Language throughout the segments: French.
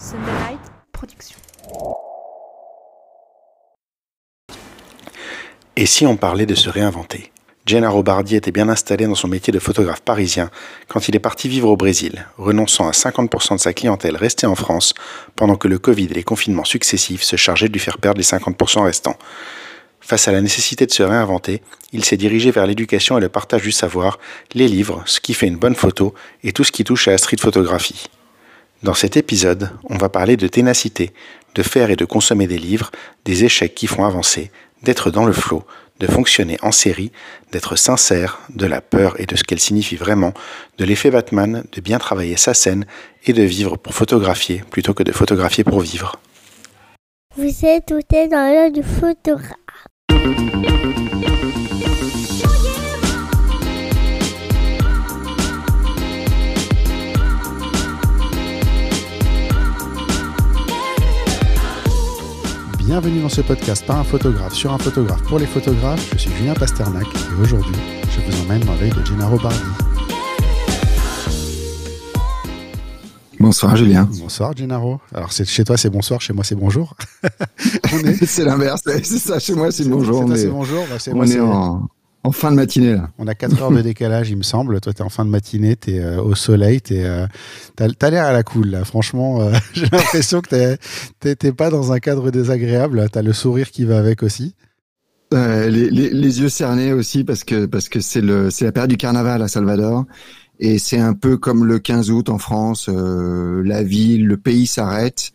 Sunderlight Production. Et si on parlait de se réinventer? Gennaro Bardi était bien installé dans son métier de photographe parisien quand il est parti vivre au Brésil, renonçant à 50% de sa clientèle restée en France, pendant que le Covid et les confinements successifs se chargeaient de lui faire perdre les 50% restants. Face à la nécessité de se réinventer, il s'est dirigé vers l'éducation et le partage du savoir, les livres, ce qui fait une bonne photo et tout ce qui touche à la street photographie. Dans cet épisode, on va parler de ténacité, de faire et de consommer des livres, des échecs qui font avancer, d'être dans le flot, de fonctionner en série, d'être sincère, de la peur et de ce qu'elle signifie vraiment, de l'effet Batman, de bien travailler sa scène et de vivre pour photographier plutôt que de photographier pour vivre. Vous êtes tout dans l'heure du photographe. Bienvenue dans ce podcast par un photographe sur un photographe pour les photographes. Je suis Julien Pasternak et aujourd'hui, je vous emmène dans l'œil de Gennaro Bardi. Bonsoir Julien. Bonsoir Gennaro. Alors c'est chez toi c'est bonsoir, chez moi c'est bonjour. c'est l'inverse, c'est ça. Chez moi c'est bonjour. C'est bonjour. Bah, on est en, en, fin de matinée là. On a 4 heures de décalage il me semble. Toi t'es en fin de matinée, t'es euh, au soleil, t'es euh, t'as l'air à la cool là. Franchement, euh, j'ai l'impression que t'es pas dans un cadre désagréable. T'as le sourire qui va avec aussi. Euh, les, les, les, yeux cernés aussi parce que parce que c'est le c'est la période du carnaval à Salvador et c'est un peu comme le 15 août en France, euh, la ville, le pays s'arrête.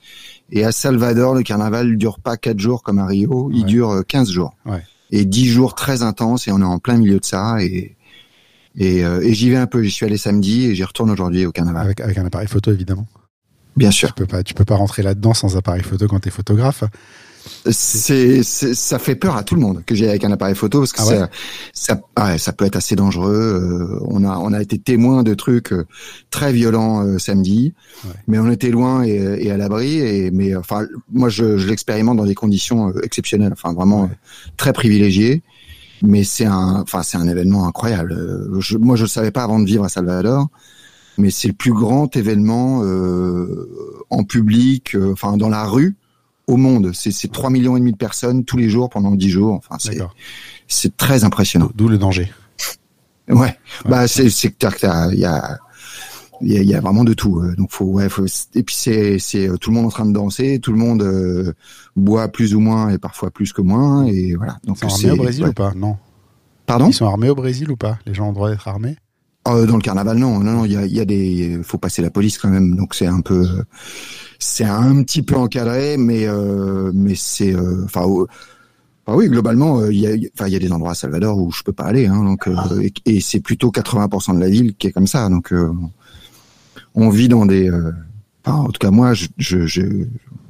Et à Salvador, le carnaval ne dure pas 4 jours comme à Rio, il dure 15 euh, jours. Ouais. Et 10 jours très intenses, et on est en plein milieu de ça. Et, et, euh, et j'y vais un peu, j'y suis allé samedi et j'y retourne aujourd'hui au carnaval. Avec, avec un appareil photo, évidemment. Bien sûr. Tu peux pas, tu peux pas rentrer là-dedans sans appareil photo quand tu es photographe c'est, ça fait peur à tout le monde que j'ai avec un appareil photo parce que ah ça, ça, ouais, ça peut être assez dangereux. Euh, on a, on a été témoin de trucs euh, très violents euh, samedi, ouais. mais on était loin et, et à l'abri. Et mais enfin, moi, je, je l'expérimente dans des conditions exceptionnelles, enfin vraiment très privilégiées. Mais c'est un, enfin c'est un événement incroyable. Je, moi, je le savais pas avant de vivre à Salvador mais c'est le plus grand événement euh, en public, euh, enfin dans la rue au monde. C'est 3 millions et demi de personnes tous les jours pendant 10 jours. Enfin, c'est c'est très impressionnant. D'où le danger. Ouais. ouais. Bah c'est que il y a il y a, y a, vraiment de tout. Donc faut ouais, faut, et puis c'est c'est tout le monde en train de danser, tout le monde euh, boit plus ou moins et parfois plus que moins et voilà. Donc Ils sont armés au Brésil ouais. ou pas? Non. Pardon? Ils sont armés au Brésil ou pas? Les gens ont le droit d'être armés? Euh, dans le carnaval, non, non, non. Il y a, y a des, faut passer la police quand même. Donc c'est un peu, c'est un petit peu encadré, mais euh, mais c'est, enfin, euh, enfin, oui, globalement, il y a, enfin, il y a des endroits à Salvador où je peux pas aller, hein, donc et, et c'est plutôt 80% de la ville qui est comme ça. Donc on vit dans des, enfin, en tout cas moi, je, je, je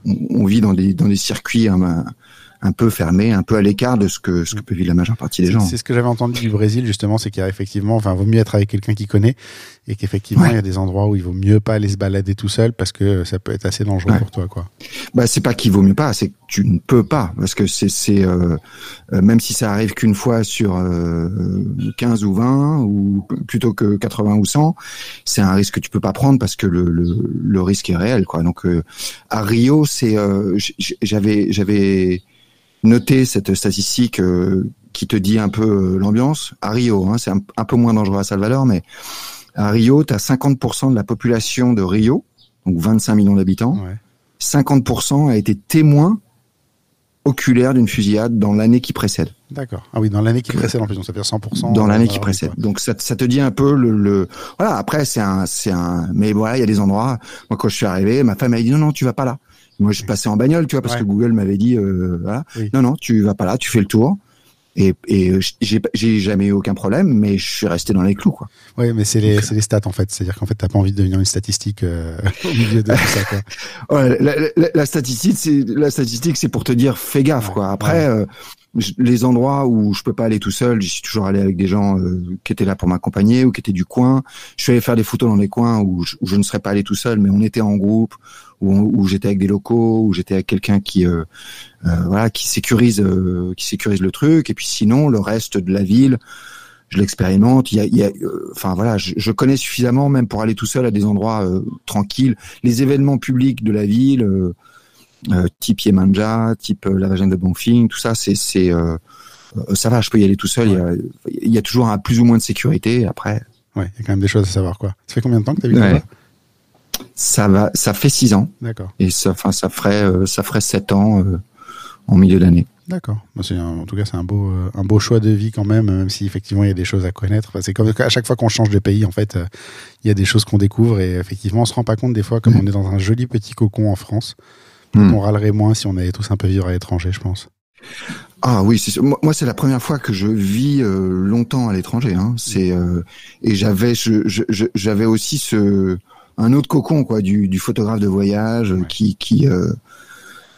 on, on, vit dans des dans des circuits. Hein, un peu fermé, un peu à l'écart de ce que ce que peut vivre la majeure partie des gens. C'est ce que j'avais entendu du Brésil justement, c'est qu'il y a effectivement, enfin, vaut mieux être avec quelqu'un qui connaît et qu'effectivement ouais. il y a des endroits où il vaut mieux pas aller se balader tout seul parce que ça peut être assez dangereux ouais. pour toi, quoi. Bah c'est pas qu'il vaut mieux pas, c'est que tu ne peux pas parce que c'est c'est euh, même si ça arrive qu'une fois sur euh, 15 ou 20 ou plutôt que 80 ou 100, c'est un risque que tu peux pas prendre parce que le le, le risque est réel, quoi. Donc euh, à Rio, c'est euh, j'avais j'avais noter cette statistique euh, qui te dit un peu euh, l'ambiance. À Rio, hein, c'est un, un, peu moins dangereux à Salvador, mais à Rio, tu as 50% de la population de Rio, donc 25 millions d'habitants. Ouais. 50% a été témoin oculaire d'une fusillade dans l'année qui précède. D'accord. Ah oui, dans l'année qui précède en plus, donc ça fait 100%. Dans l'année qui précède. Quoi. Donc ça, ça, te dit un peu le, le... voilà. Après c'est un, c'est un, mais voilà, il y a des endroits. Moi quand je suis arrivé, ma femme m'a dit non non, tu vas pas là. Moi, je passais en bagnole, tu vois, parce ouais. que Google m'avait dit, euh, voilà, oui. non, non, tu vas pas là, tu fais le tour. Et, et j'ai, j'ai jamais eu aucun problème, mais je suis resté dans les clous, quoi. Oui, mais c'est les, c'est les stats en fait. C'est-à-dire qu'en fait, t'as pas envie de devenir une statistique euh, au milieu de tout ça, quoi. ouais, la, la, la, statistique, c'est la statistique, c'est pour te dire, fais gaffe, ouais. quoi. Après, euh, les endroits où je peux pas aller tout seul, j'y suis toujours allé avec des gens euh, qui étaient là pour m'accompagner ou qui étaient du coin. Je suis allé faire des photos dans des coins où je, ne serais pas allé tout seul, mais on était en groupe, où, j'étais avec des locaux, où j'étais avec quelqu'un qui euh, euh, voilà qui sécurise euh, qui sécurise le truc. Et puis sinon, le reste de la ville, je l'expérimente. Il y a, il y a euh, enfin voilà, je, je, connais suffisamment même pour aller tout seul à des endroits tranquilles. Les événements publics de la ville, type Yemanja, type la Vagine de Bonfing, tout ça, c'est c'est ça va, je peux y aller tout seul. Il, y a, il y a toujours un plus ou moins de sécurité. Après, ouais, il y a quand même des choses à savoir quoi. Ça fait combien de temps que tu as ouais. Ça va, ça fait six ans. D'accord. Et ça, enfin, ça ferait, ça ferait sept ans en milieu d'année. D'accord. En tout cas, c'est un beau, euh, un beau choix de vie quand même, même si effectivement il y a des choses à connaître. c'est comme à chaque fois qu'on change de pays, en fait, euh, il y a des choses qu'on découvre et effectivement, on se rend pas compte des fois, comme on est dans un joli petit cocon en France, mm. on râlerait moins si on allait tous un peu vivre à l'étranger, je pense. Ah oui, moi c'est la première fois que je vis euh, longtemps à l'étranger. Hein. C'est et j'avais j'avais aussi ce un autre cocon quoi du, du photographe de voyage qui qui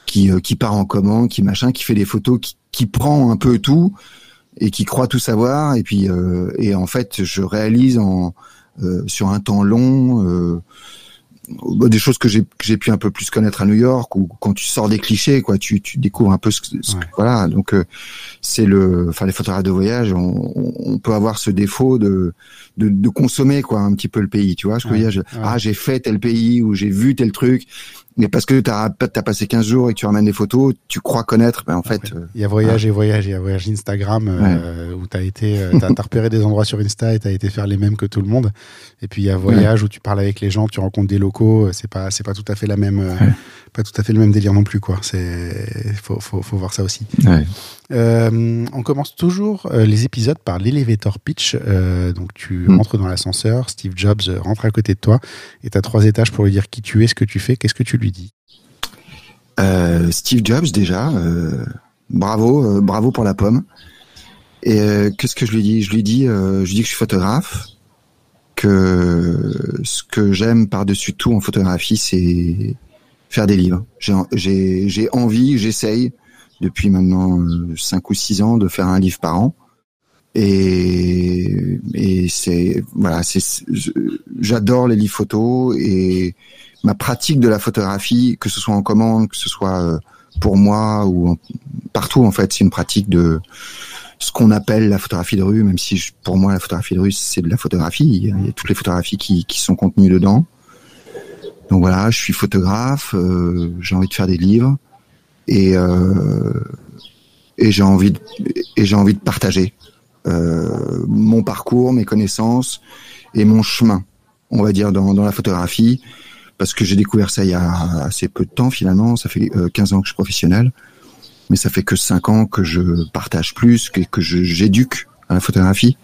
qui, euh, qui part en commande, qui machin, qui fait des photos, qui, qui prend un peu tout et qui croit tout savoir. Et puis euh, et en fait, je réalise en euh, sur un temps long euh, des choses que j'ai que j'ai pu un peu plus connaître à New York ou quand tu sors des clichés quoi tu tu découvres un peu ce, voilà. Donc euh, c'est le enfin les photographes de voyage on, on, peut avoir ce défaut de, de, de consommer quoi un petit peu le pays tu vois je dire. Ah j'ai fait tel pays ou j'ai vu tel truc mais parce que tu as, as, passé 15 jours et que tu ramènes des photos, tu crois connaître, mais en fait... Euh, il y a voyage et voyage, il y a voyage Instagram euh, où tu as été, euh, as, repéré des endroits sur Insta et tu as été faire les mêmes que tout le monde. Et puis il y a voyage où tu parles avec les gens, tu rencontres des locaux, c'est pas c'est pas tout à fait la même pas tout à fait le même délire non plus quoi. C'est faut, faut, faut voir ça aussi. Euh, on commence toujours les épisodes par l'elevator pitch. Donc tu mm. rentres dans l'ascenseur, Steve Jobs rentre à côté de toi et tu as trois étages pour lui dire qui tu es, ce que tu fais. Qu'est-ce que tu lui dis Steve Jobs déjà, bravo, bravo pour la pomme. Et qu'est-ce que je lui dis? Je lui dis, je dis que je suis photographe, que ce que j'aime par-dessus tout en photographie, c'est faire des livres. J'ai envie, j'essaye depuis maintenant euh, cinq ou six ans de faire un livre par an. Et, et c'est voilà, c'est j'adore les livres photos et ma pratique de la photographie, que ce soit en commande, que ce soit euh, pour moi ou partout en fait, c'est une pratique de ce qu'on appelle la photographie de rue, même si pour moi la photographie de rue c'est de la photographie, il y, a, toutes les photographies qui, qui sont contenues dedans. Donc voilà, je suis photographe, euh, j'ai envie de faire des livres et euh, et j'ai envie de, envie de partager euh, mon parcours, mes connaissances et mon chemin, on va dire dans, dans la photographie, parce que j'ai découvert ça il y a assez peu de temps finalement. Ça fait 15 ans que je suis professionnel, mais ça fait que 5 ans que je partage plus, que, que j'éduque à la photographie.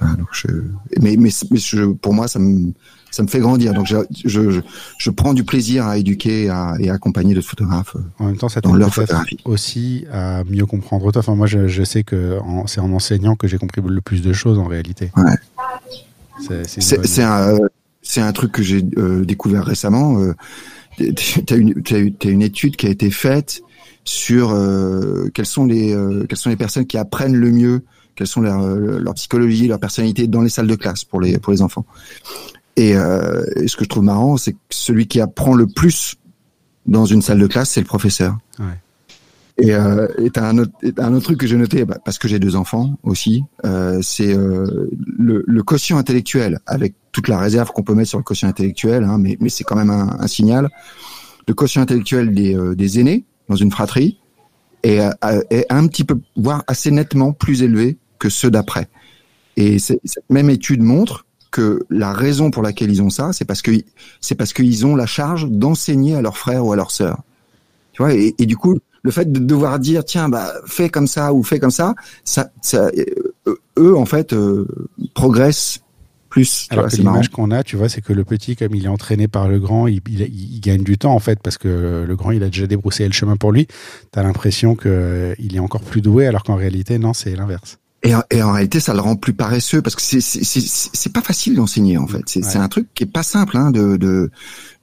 donc je, mais mais, mais je, pour moi ça me ça me fait grandir. Donc je, je, je prends du plaisir à éduquer et à, et à accompagner d'autres photographes. En même temps, ça t'aide aussi à mieux comprendre toi. Enfin, moi, je, je sais que c'est en enseignant que j'ai compris le plus de choses en réalité. Ouais. C'est un, c'est un truc que j'ai euh, découvert récemment. Euh, tu as une, as une étude qui a été faite sur euh, quelles sont les euh, sont les personnes qui apprennent le mieux, quelles sont leur, leur psychologie, leur personnalité dans les salles de classe pour les pour les enfants. Et, ce que je trouve marrant, c'est que celui qui apprend le plus dans une salle de classe, c'est le professeur. Et euh, un autre, un autre truc que j'ai noté, bah, parce que j'ai deux enfants aussi, euh, c'est euh, le, le, quotient intellectuel, avec toute la réserve qu'on peut mettre sur le quotient intellectuel, hein, mais, mais c'est quand même un, un, signal. Le quotient intellectuel des, euh, des aînés dans une fratrie est, euh, est, un petit peu, voire assez nettement plus élevé que ceux d'après. Et cette même étude montre que la raison pour laquelle ils ont ça, c'est parce que c'est parce qu'ils ont la charge d'enseigner à leurs frères ou à leurs sœurs. Tu vois, et, du coup, le fait de devoir dire tiens bah fais comme ça ou fais comme ça, ça, ça euh, eux en fait euh, progressent plus. Alors l'image qu'on a, tu vois, c'est que le petit, comme il est entraîné par le grand, il, il, gagne du temps en fait parce que le grand, il a déjà débroussé le chemin pour lui. T'as l'impression que il est encore plus doué, alors qu'en réalité, non, c'est l'inverse. Et, et, en réalité, ça le rend plus paresseux parce que c'est c'est pas facile d'enseigner en fait. C'est un truc qui est pas simple hein, de, de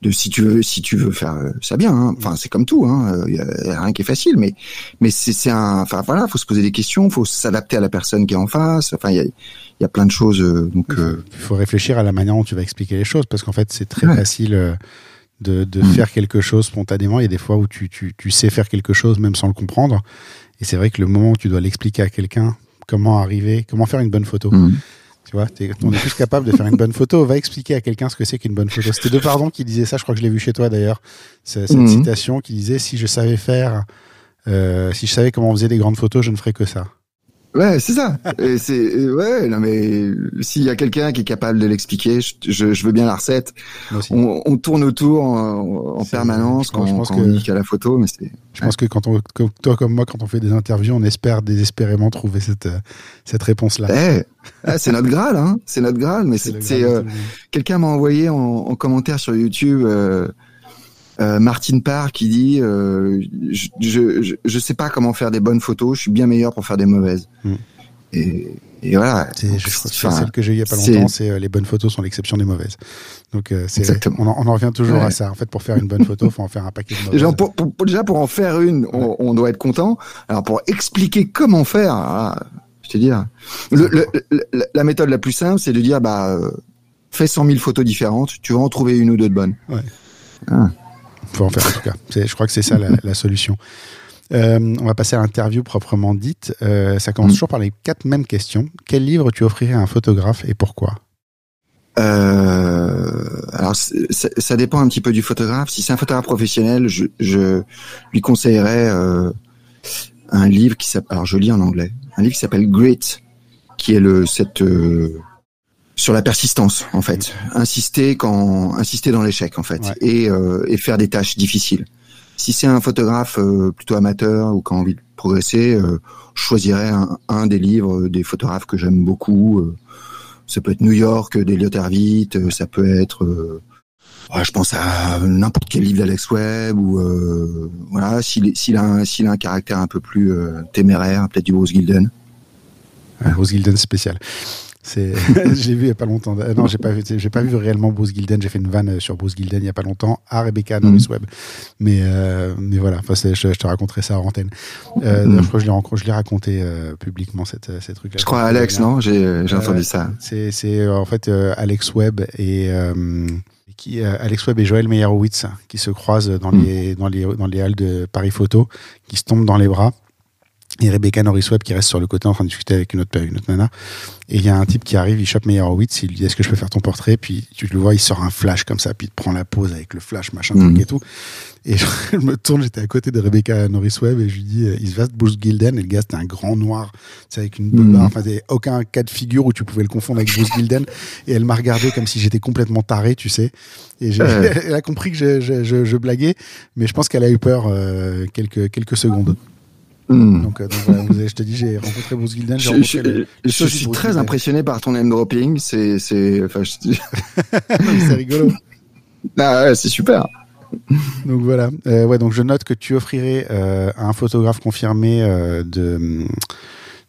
de si tu veux si tu veux faire euh, ça bien. Hein. Enfin, c'est comme tout. Hein. Il y a rien qui est facile, mais mais c'est un. Enfin voilà, faut se poser des questions, faut s'adapter à la personne qui est en face. Enfin, il y a il y a plein de choses. Euh, donc, il euh, faut réfléchir à la manière dont tu vas expliquer les choses parce qu'en fait, c'est très facile de, de mm. faire quelque chose spontanément. Il y a des fois où tu, tu, tu sais faire quelque chose même sans le comprendre. Et c'est vrai que le moment où tu dois l'expliquer à quelqu'un, comment arriver, comment faire une bonne photo. Mhm. Tu vois, on est tous capables de faire une bonne photo. Va expliquer à quelqu'un ce que c'est qu'une bonne photo. C'était De Pardon qui disait ça, je crois que je l'ai vu chez toi d'ailleurs. C'est- Cette Mhm. citation qui disait Si je savais faire, euh, si je savais comment on faisait des grandes photos, je ne ferais que ça. Ouais, c'est ça. Et c'est ouais, non mais s'il y a quelqu'un qui est capable de l'expliquer, je, je, je veux bien la recette. On, on tourne autour en, en permanence quand, pense quand que- on a la photo, mais c'est Je pense que quand on, comme toi comme moi, quand on fait des interviews, on espère désespérément trouver cette, euh, cette réponse-là. Eh, ah, c'est notre graal, hein. C'est notre graal, mais c'est euh, quelqu'un m'a envoyé en, en commentaire sur YouTube. Euh, euh, Martine Parr qui dit euh, je, je, je, sais pas comment faire des bonnes photos, je suis bien meilleur pour faire des mauvaises. Mm. Et, et voilà. C'est, je crois que c'est Enfin, celle que j'ai eue il y a pas longtemps, c'est euh, les bonnes photos sont l'exception des mauvaises. Donc euh, on, en, on en revient toujours Ouais. à ça. En fait, pour faire une bonne photo, faut en faire un paquet de mauvaises. Déjà pour, déjà pour en faire une, on, on doit être content. Alors pour expliquer comment faire, ah, je te dire, le, le- le- la méthode la plus simple, c'est de dire bah euh, fais 100 000 photos différentes, tu vas en trouver une ou deux de bonnes. Faut en faire en tout cas. Je crois que c'est ça la, la solution. Euh, on va passer à l'interview proprement dite. Euh, ça commence Mm. toujours par les quatre mêmes questions. Quel livre tu offrirais à un photographe et pourquoi? Euh, alors ça, dépend un petit peu du photographe. Si c'est un photographe professionnel, je, je lui conseillerais un livre qui s'appelle, alors je lis en anglais, un livre qui s'appelle Grit, qui est le cette sur la persistance en fait, insister quand insister dans l'échec en fait, Ouais. et, euh, et faire des tâches difficiles. Si c'est un photographe euh, plutôt amateur ou qui a envie de progresser, euh, je choisirais un, un des livres des photographes que j'aime beaucoup. euh, ça peut être New York d'Eliot Erwitt, euh, ça peut être, euh, ouais, je pense à n'importe quel livre d'Alex Webb ou euh, voilà, s'il a un, s'il a un caractère un peu plus euh, téméraire, peut-être du Bruce Gilden. Euh, Bruce Gilden spécial. C'est, j'ai vu il y a pas longtemps. Euh, non, j'ai pas vu, j'ai pas vu réellement Bruce Gilden. J'ai fait une vanne euh, sur Bruce Gilden il y a pas longtemps à Rebecca Norris Webb. Mais, euh, mais voilà. Enfin, je, je te raconterai ça en antenne. Euh, Mm. je crois que je l'ai, je l'ai raconté euh, publiquement cette, ces trucs-là. Je crois à Alex, non? J'ai j'ai Euh, entendu ça. C'est, c'est en fait euh, Alex Webb et euh, qui, euh, Alex Webb et Joël Meyerowitz qui se croisent dans Mm. les dans les dans les halles de Paris Photo, qui se tombent dans les bras. Et Rebecca Norris Webb qui reste sur le côté en train de discuter avec une autre, une autre nana. Et il y a un type qui arrive, il chope Meyerowitz, il lui dit Est-ce que je peux faire ton portrait? Puis tu le vois, il sort un flash comme ça, puis il te prend la pose avec le flash, machin, Mhm. truc et tout. Et je, je me tourne, j'étais à côté de Rebecca Norris Webb et je lui dis euh, Il se va Bruce Gilden. Et le gars, c'était un grand noir, c'est avec une Mhm. barre. Enfin, il y avait aucun cas de figure où tu pouvais le confondre avec Bruce Gilden. Et elle m'a regardé comme si j'étais complètement taré, tu sais. Et elle a compris que je, je, je, je blaguais, mais je pense qu'elle a eu peur euh, quelques, quelques secondes. Hmm. Donc, euh, donc voilà, vous avez- je te dis, j'ai rencontré Bruce Gilden. Je, je- suis Bruce très Gilden. impressionné par ton name dropping. C'est, c'est, enfin, je- C'est rigolo. ah ouais, c'est super. Donc voilà. Euh, ouais, donc je note que tu offrirais euh, à un photographe confirmé euh, de,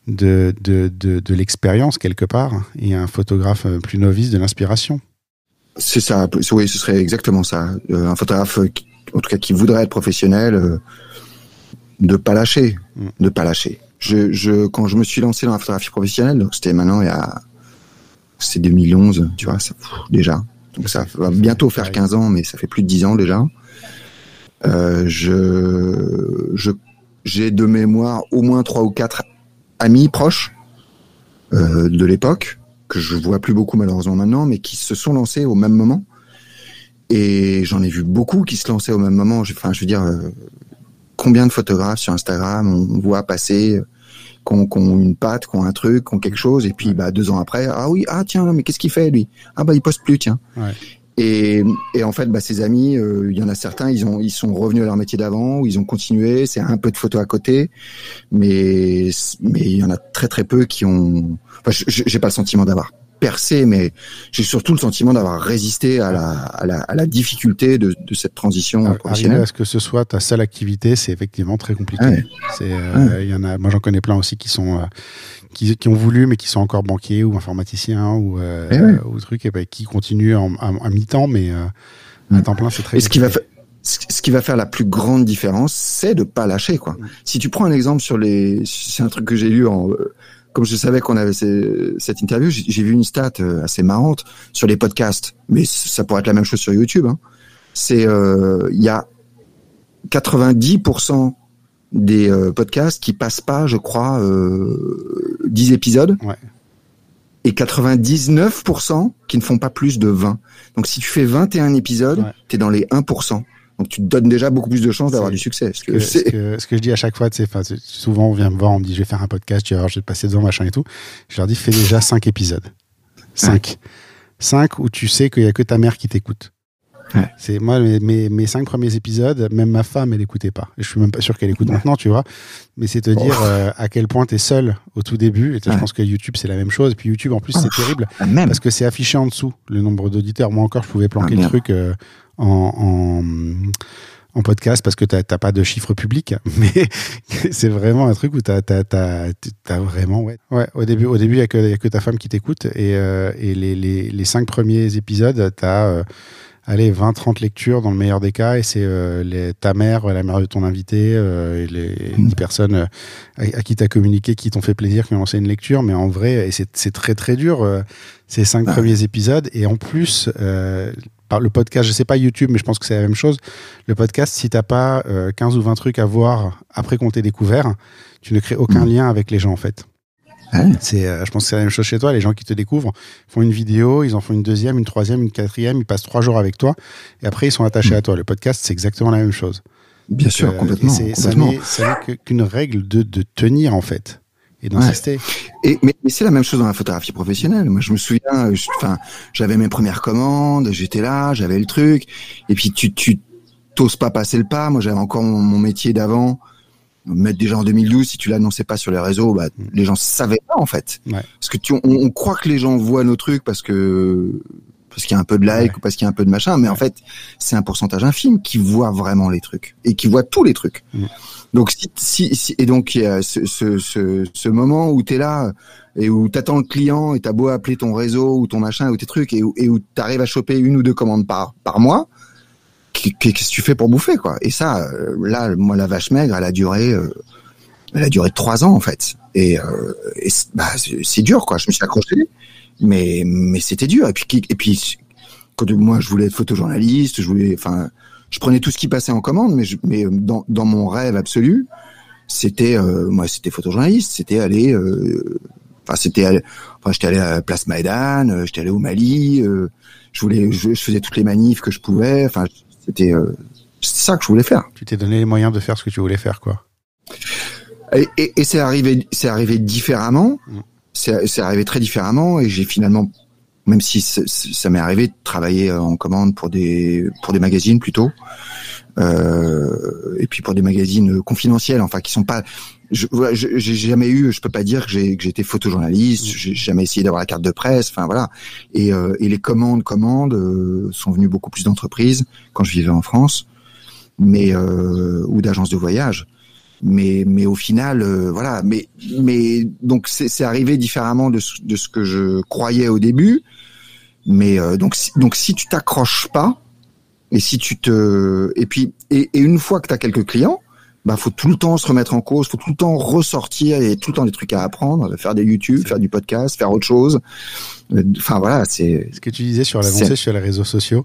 de, de, de, de l'expérience quelque part et un photographe plus novice de l'inspiration. C'est ça. Oui, ce serait exactement ça. Euh, un photographe, qui- en tout cas, qui voudrait être professionnel, euh, de pas lâcher, Mm. de pas lâcher. Je, je, quand je me suis lancé dans la photographie professionnelle, donc c'était maintenant il y a, c'est 2011, tu vois, ça, pff, déjà. Donc ça va bientôt faire 15 ans, mais ça fait plus de 10 ans déjà. Euh, je, je, j'ai de mémoire au moins trois ou quatre amis proches euh, de l'époque que je vois plus beaucoup malheureusement maintenant, mais qui se sont lancés au même moment. Et j'en ai vu beaucoup qui se lançaient au même moment. Enfin, je veux dire, euh, combien de photographes sur Instagram on voit passer, ont, qui ont une patte, qui ont un truc, qui ont quelque chose, et puis bah deux ans après, ah oui, ah tiens, mais qu'est-ce qu'il fait lui? Ah bah il poste plus, tiens. Ouais. Et, et en fait, bah, ses amis, euh, il y en a certains, ils ont, ils sont revenus à leur métier d'avant, ou ils ont continué. C'est un peu de photos à côté, mais mais il y en a très très peu qui ont. Enfin, j'ai pas le sentiment d'avoir percé, mais j'ai surtout le sentiment d'avoir résisté à la, à la, à la difficulté de, de cette transition Arriver professionnelle. à ce que ce soit ta seule activité, c'est effectivement très compliqué. Ouais. C'est, euh, il y en a, moi j'en connais plein aussi qui sont, euh, qui, qui ont voulu mais qui sont encore banquiers ou informaticiens ou, euh, Eh ouais. ou trucs et ben, qui continuent en, en- en mi-temps, mais euh, à temps plein c'est très. Et ce qui va ce qui va faire la plus grande différence, c'est de pas lâcher quoi. Si tu prends un exemple sur les, c'est un truc que j'ai lu en, euh, comme je savais qu'on avait ces- cette interview, j'ai vu une stat euh, assez marrante sur les podcasts, mais ça pourrait être la même chose sur YouTube. Hein. C'est euh, il y a 90% des euh, podcasts qui passent pas, je crois, euh, 10 épisodes. Ouais. Et 99% qui ne font pas plus de 20. Donc si tu fais 21 épisodes, Ouais. tu es dans les 1%. Donc tu te donnes déjà beaucoup plus de chances d'avoir du succès. Ce que que, ce, c'est- que, ce que je dis à chaque fois, c'est- souvent on vient me voir, on me dit je vais faire un podcast, tu vas voir, je vais te passer devant, machin et tout. Je leur dis fais déjà 5 épisodes. 5. 5 où tu sais qu'il n'y a que ta mère qui t'écoute. Ouais. C'est moi mes, mes, mes cinq premiers épisodes, même ma femme elle écoutait pas. Je suis même pas sûr qu'elle écoute Ouais. maintenant, tu vois. Mais c'est te dire euh, à quel point tu es seul au tout début. Et je pense que YouTube c'est la même chose. Et puis YouTube en plus Ah, c'est terrible Ah, même. parce que c'est affiché en dessous le nombre d'auditeurs. Moi encore je pouvais planquer Ah, le truc euh, en, en en podcast parce que t'as t'as pas de chiffre public, mais c'est vraiment un truc où t'as t'as vraiment ouais ouais au début au début il y a a que ta femme qui t'écoute et euh, et les, les les cinq premiers épisodes t'as euh, allez 20 30 lectures dans le meilleur des cas et c'est euh, ta mère la mère de ton invité euh, et les, Mm. les personnes euh, à, à qui t'as communiqué qui t'ont fait plaisir qui ont lancé une lecture mais en vrai et c'est très très dur ces cinq Ouais. premiers épisodes et en plus par le podcast je sais pas YouTube mais je pense que c'est la même chose le podcast, si t'as pas euh, 15 ou 20 trucs à voir après qu'on t'ait découvert, tu ne crées aucun Mm. lien avec les gens en fait. Ouais. C'est, euh, je pense que c'est la même chose chez toi. Les gens qui te découvrent font une vidéo, ils en font une deuxième, une troisième, une quatrième, ils passent trois jours avec toi et après ils sont attachés Mm. à toi. Le podcast, c'est exactement la même chose. Bien sûr, Euh, complètement. c'est- complètement. ça n'est qu'une règle de, de tenir en fait et d'insister. Et mais, mais c'est la même chose dans la photographie professionnelle. Moi, je me souviens, euh, enfin, j'avais mes premières commandes, j'étais là, j'avais le truc, et puis tu tu t'oses pas passer le pas. Moi, j'avais encore mon, mon métier d'avant. Mettre déjà en 2012, si tu l'annonçais pas sur les réseaux, bah, Mm. les gens savaient pas en fait. Ouais. Parce que tu, on, on croit que les gens voient nos trucs parce que parce qu'il y a un peu de like Ouais. ou parce qu'il y a un peu de machin, mais en fait, c'est un pourcentage infime qui voit vraiment les trucs et qui voit tous les trucs. Mm. Donc si, si, si- et donc il y a ce, ce, ce, ce moment où tu es là et où t'attends le client et t'as beau appeler ton réseau ou ton machin ou tes trucs et et où t'arrives à choper une ou deux commandes par par mois, qu'est- qu'est-ce que tu fais pour bouffer quoi? Et ça, euh, là, moi la vache maigre, elle a duré, euh, elle a duré trois ans en fait. Et, euh, et bah, c'est dur quoi. Je me suis accroché, mais mais c'était dur. Et puis et puis quand moi je voulais être photojournaliste, je voulais, enfin, je prenais tout ce qui passait en commande, mais je, mais dans dans mon rêve absolu, c'était euh, moi c'était photojournaliste, c'était aller, euh, enfin c'était, enfin j'étais allé à la Place Maïdan, euh, j'étais allé au Mali, euh, je voulais, je, je faisais toutes les manifs que je pouvais, enfin c'était euh, c'est ça que je voulais faire. Tu t'es donné les moyens de faire ce que tu voulais faire quoi. Et, et, et c'est arrivé, c'est arrivé différemment. Mm. C'est c'est arrivé très différemment et j'ai finalement, même si ça m'est arrivé de travailler en commande pour des pour des magazines plutôt, euh, et puis pour des magazines confidentiels, enfin qui sont pas. je- J'ai jamais eu, je peux pas dire que j'ai que j'étais photojournaliste. J'ai jamais essayé d'avoir la carte de presse. Enfin voilà. Et, euh, et les commandes, commandes euh, sont venues beaucoup plus d'entreprises quand je vivais en France, mais euh, ou d'agences de voyage mais mais au final euh, voilà. Mais mais donc c'est arrivé différemment de ce, de ce que je croyais au début. Mais euh, donc si, donc si tu t'accroches pas et si tu te et puis et, et une fois que tu as quelques clients bah faut tout le temps se remettre en cause faut tout le temps ressortir et tout le temps des trucs à apprendre faire des YouTube faire du podcast faire autre chose Euh, enfin voilà c'est Ce que tu disais sur l'avancée sur les réseaux sociaux,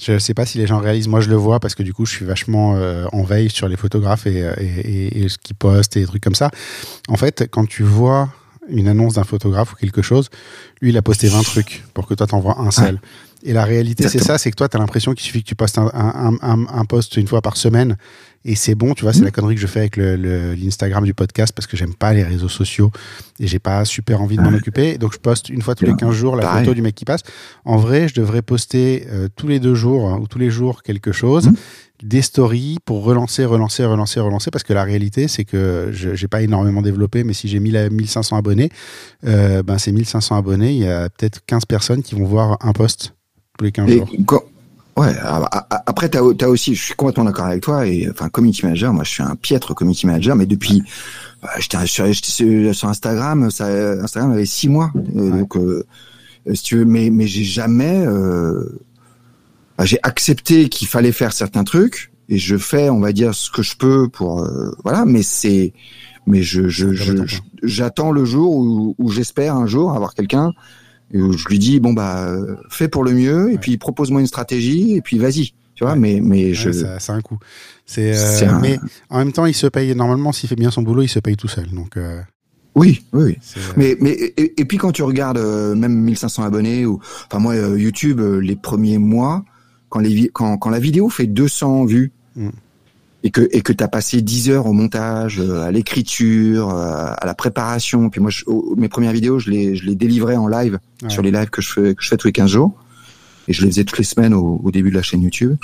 je ne sais pas si les gens réalisent. Moi, je le vois parce que du coup, je suis vachement euh, en veille sur les photographes et, et, et- et ce qu'ils postent et des trucs comme ça. En fait, quand tu vois une annonce d'un photographe ou quelque chose, lui, il a posté 20 trucs pour que toi, t'envoies un seul. Et la réalité, c'est ça, c'est que toi, tu as l'impression qu'il suffit que tu postes un, un, un, un post une fois par semaine et c'est bon, tu vois, c'est Mhm. la connerie que je fais avec le- le- l'Instagram du podcast parce que j'aime pas les réseaux sociaux et j'ai pas super envie de m'en occuper. Donc, je poste une fois tous les Ouais. 15 jours la Pareil. photo du mec qui passe. En vrai, je devrais poster euh, tous les deux jours hein, ou tous les jours quelque chose, Mhm. des stories pour relancer, relancer, relancer, relancer. Parce que la réalité, c'est que je j'ai pas énormément développé, mais si j'ai 1000 à 1500 abonnés, euh, ben ces 1500 abonnés, il y a peut-être 15 personnes qui vont voir un post tous les 15 Et jours. quand- ouais, après, tu as, aussi, je suis complètement d'accord avec toi, et enfin, community manager, moi je suis un piètre community manager, mais depuis, bah, j'étais sur, Instagram, ça, Instagram avait six mois, euh, Ouais. donc, euh, si tu veux, mais, mais j'ai jamais, euh, bah, j'ai accepté qu'il fallait faire certains trucs, et je fais, on va dire, ce que je peux pour, euh, voilà, mais c'est, mais je- j'attends le jour où, où j'espère un jour avoir quelqu'un et je lui dis bon bah euh, fais pour le mieux et puis propose-moi une stratégie et puis vas-y Tu vois, mais mais je. c'est un coup. C'est. Euh, mais en même temps, il se paye normalement s'il fait bien son boulot, il se paye tout seul. Donc. Euh, oui, oui. Mais mais et, puis quand tu regardes même 1500 abonnés ou enfin moi YouTube les premiers mois quand les quand quand la vidéo fait 200 vues. Mm et que et que t'as passé 10 heures au montage, euh, à l'écriture, euh, à la préparation. Puis moi, je, mes premières vidéos, je les je les délivrais en live sur les lives que je fais que je fais tous les 15 jours, et je les faisais toutes les semaines au, au début de la chaîne YouTube.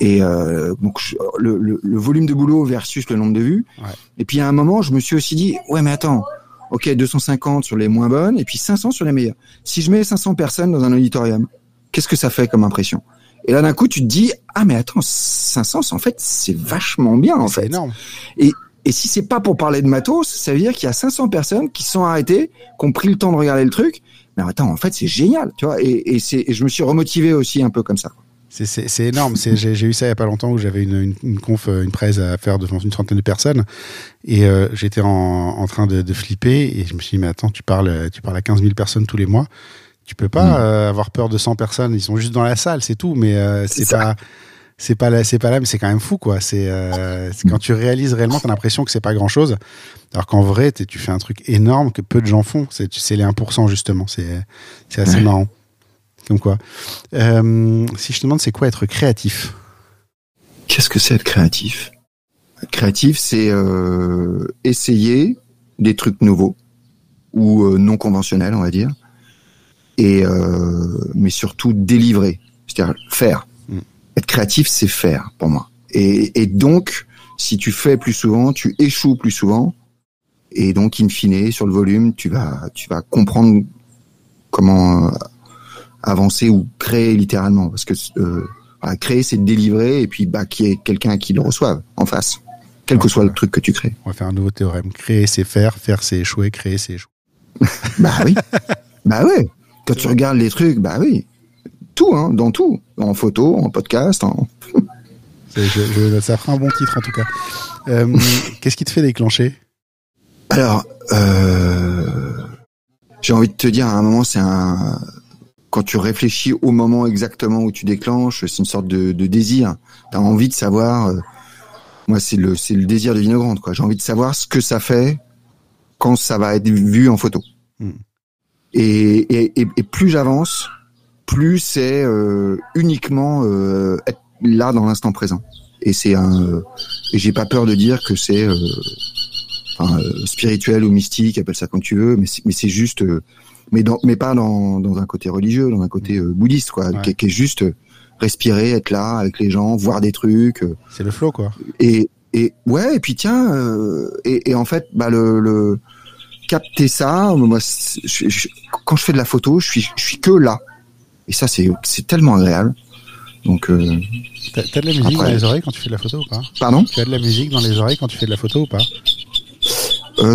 Et euh, donc le, le, le, volume de boulot versus le nombre de vues. Ouais. Et puis à un moment, je me suis aussi dit, ouais, mais attends, ok, 250 sur les moins bonnes, et puis 500 sur les meilleures. Si je mets 500 personnes dans un auditorium, qu'est-ce que ça fait comme impression? Et là, d'un coup, tu te dis, ah, mais attends, 500, en fait, c'est vachement bien, en fait. énorme. Et, et si c'est pas pour parler de matos, ça veut dire qu'il y a 500 personnes qui sont arrêtées, qui ont pris le temps de regarder le truc. Mais attends, en fait, c'est génial, tu vois. Et, et, je me suis remotivé aussi un peu comme ça. C'est énorme. J'ai eu ça il y a pas longtemps où j'avais une, une, une, conf, une presse à faire devant une trentaine de personnes et euh, j'étais en, en, train de, de, flipper et je me suis dit mais attends tu parles tu parles à 15 000 personnes tous les mois tu peux pas mm. euh, avoir peur de 100 personnes. Ils sont juste dans la salle, c'est tout. Mais euh, c'est pas, c'est pas là, c'est pas là, mais c'est quand même fou, quoi. C'est euh, quand tu réalises réellement, t'as l'impression que c'est pas grand chose, alors qu'en vrai, tu fais un truc énorme que peu de gens font. C'est, les 1% justement. C'est, c'est assez marrant. Comme quoi. si je te demande, c'est quoi être créatif? Qu'est-ce que c'est être créatif? Créatif, c'est essayer des trucs nouveaux ou non conventionnels, on va dire et euh, mais surtout délivrer, c'est-à-dire faire. Mm. Être créatif, c'est faire pour moi. Et, et, donc, si tu fais plus souvent, tu échoues plus souvent, et donc in fine, sur le volume, tu vas tu vas comprendre comment euh, avancer ou créer littéralement, parce que euh, créer c'est délivrer et puis bah qu'il y ait quelqu'un qui le reçoive en face, quel que soit le truc que tu crées. On va faire un nouveau théorème. Créer c'est faire, faire c'est échouer, créer c'est échouer. bah oui, bah ouais. Quand tu regardes les trucs, bah oui, tout, hein, dans tout, en photo, en podcast. En... ça fera un bon titre en tout cas. Euh, qu'est-ce qui te fait déclencher? Alors, euh, j'ai envie de te dire, à un moment, c'est un quand tu réfléchis au moment exactement où tu déclenches, c'est une sorte de, de désir. T'as envie de savoir. Euh, moi, c'est le c'est le désir de Vinogrande, quoi. J'ai envie de savoir ce que ça fait quand ça va être vu en photo. Hmm. Et, et, et plus j'avance, plus c'est euh, uniquement euh, être là dans l'instant présent. Et c'est un, euh, et j'ai pas peur de dire que c'est euh, enfin, spirituel ou mystique, appelle ça comme tu veux, mais c'est, mais c'est juste, mais dans, mais pas dans, dans un côté religieux, dans un côté bouddhiste, quoi, qui, qui, est juste respirer, être là avec les gens, voir des trucs. C'est le flow, quoi. Et, et ouais, et puis tiens, et, et en fait, bah le, le capter ça. Moi, je, quand je fais de la photo, je suis, je suis que là. Et ça, c'est, c'est tellement agréable. Donc, euh, t'as, as de la musique dans les oreilles quand tu fais de la photo ou pas Pardon? Tu as de la musique dans les oreilles quand tu fais de la photo ou pas? Euh,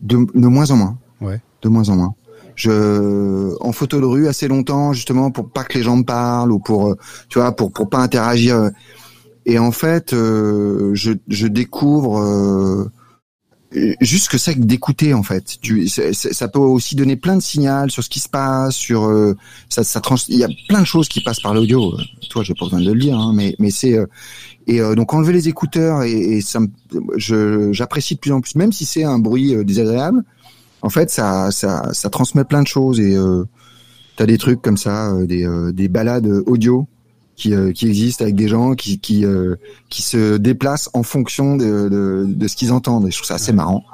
de, de moins en moins. Ouais. De moins en moins. Je, en photo de rue assez longtemps justement pour pas que les gens me parlent ou pour, euh, tu vois, pour pour pas interagir. Et en fait, euh, je, je découvre juste que ça d'écouter en fait. Tu ça, peut aussi donner plein de signaux sur ce qui se passe sur euh, ça ça trans il y a plein de choses qui passent par l'audio. Toi j'ai pas besoin de le dire hein, mais mais c'est euh, et euh, donc enlever les écouteurs et, et ça j'apprécie de plus en plus. Même si c'est un bruit désagréable en fait ça ça ça transmet plein de choses et tu as des trucs comme ça des des balades audio qui, euh, qui existent avec des gens qui qui, euh, qui se déplacent en fonction de, de, de ce qu'ils entendent. Et je trouve ça assez marrant.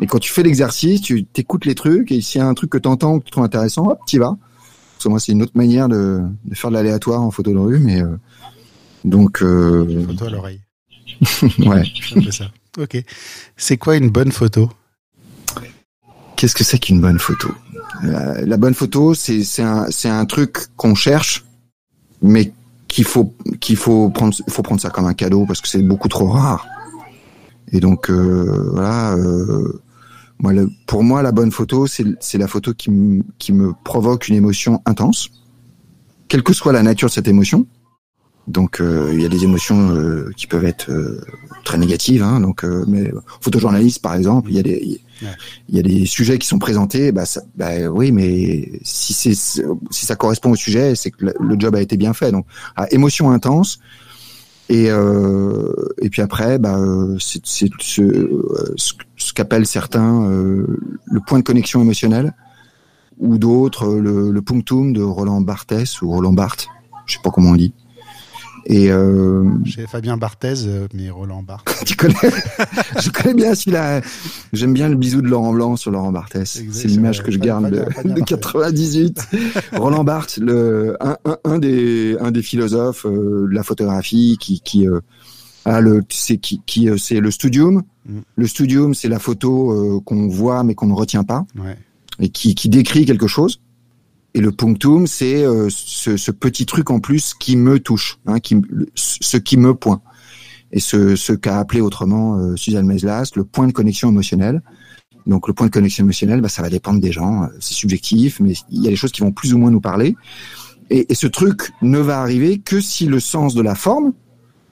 Et quand tu fais l'exercice, tu t'écoutes les trucs et s'il y a un truc que tu entends que tu trouves intéressant, hop, tu vas. Parce que moi, c'est une autre manière de, de faire de l'aléatoire en photo de rue, mais euh, donc. Euh... Photo à l'oreille. ouais. ça. Ok. C'est quoi une bonne photo? Qu'est-ce que c'est qu'une bonne photo? La, la, bonne photo, c'est un c'est un truc qu'on cherche, mais qu'il faut qu'il faut prendre faut prendre ça comme un cadeau parce que c'est beaucoup trop rare. Et donc euh, voilà, euh, moi pour moi la bonne photo c'est la photo qui qui me provoque une émotion intense, quelle que soit la nature de cette émotion. Donc il y a des émotions qui peuvent être très négatives. Hein, donc, mais photojournaliste par exemple, il y a des il y a des sujets qui sont présentés, bah, ça, bah oui, mais si c'est si ça correspond au sujet, c'est que le job a été bien fait. Donc, à émotion intense. Et euh, et puis après, bah, c'est ce, ce, qu'appellent certains euh, le point de connexion émotionnel, ou d'autres le, le punctum de Roland Barthes ou Roland Barthes, je sais pas comment on dit. Et euh, J'ai Fabien Barthez, euh, mais Roland Barthes. tu connais Je connais bien celui-là. J'aime bien le bisou de Laurent Blanc sur Laurent Barthès. C'est l'image que je garde de, 98. Roland Barthes, le un, un, un, des un des philosophes euh, de la photographie qui qui euh, a le c'est qui qui c'est le studium. Mm. Le studium, c'est la photo qu'on voit mais qu'on ne retient pas. Ouais. Et qui qui décrit quelque chose. Et le punctum, c'est euh, ce, petit truc en plus qui me touche, hein, qui, ce qui me point. Et ce, qu'a appelé autrement euh, Suzanne Meslas le point de connexion émotionnelle. Donc le point de connexion émotionnelle, bah, ça va dépendre des gens, euh, c'est subjectif, mais il y a des choses qui vont plus ou moins nous parler. Et, ce truc ne va arriver que si le sens de la forme,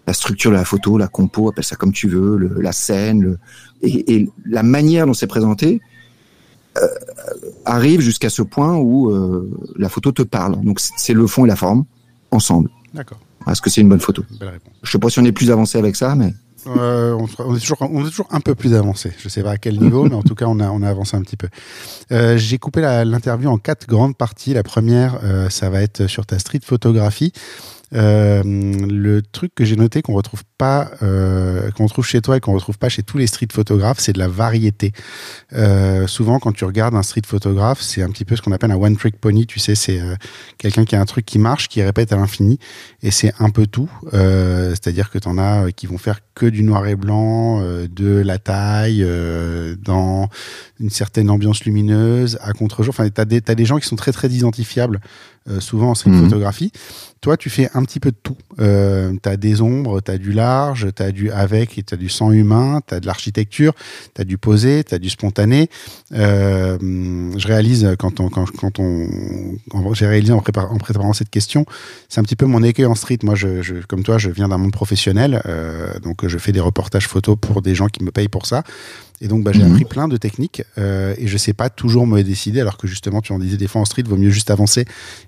la structure de la photo, la compo, appelle ça comme tu veux, la scène, et, la manière dont c'est présenté, euh, arrive jusqu'à ce point où euh, la photo te parle. Donc c'est le fond et la forme ensemble. D'accord. Est-ce que c'est une bonne photo? Je sais pas si on est plus avancé avec ça, mais. Euh, on, est toujours, on est toujours un peu plus avancé. Je sais pas à quel niveau, mais en tout cas, on a, on a avancé un petit peu. Euh, J'ai coupé l'interview en quatre grandes parties. La première, euh, ça va être sur ta street photographie. Le truc que j'ai noté qu'on retrouve pas, euh, qu'on trouve chez toi et qu'on retrouve pas chez tous les street photographes, c'est de la variété. Euh, souvent, quand tu regardes un street photographe, c'est un petit peu ce qu'on appelle un one trick pony. Tu sais, c'est euh, quelqu'un qui a un truc qui marche, qui répète à l'infini, et c'est un peu tout. C'est-à-dire que tu en as qui vont faire que du noir et blanc, de la taille, dans une certaine ambiance lumineuse, à contre-jour. Enfin, t'as des, as des gens qui sont très très identifiables, souvent en street mmh. photographie. Toi, tu fais un petit peu de tout. Tu as des ombres, tu as du tu as du avec, tu as du sang humain, tu as de l'architecture, tu as du posé, tu as du spontané. Euh, je réalise quand on, quand, j'ai réalisé en, préparant cette question, c'est un petit peu mon écueil en street. Moi, je, je comme toi, je viens d'un monde professionnel, euh, donc je fais des reportages photos pour des gens qui me payent pour ça. Et donc, bah, j'ai mhm. appris plein de techniques euh, et je sais pas toujours me décider, alors que justement, tu en disais des fois en street, vaut mieux juste avancer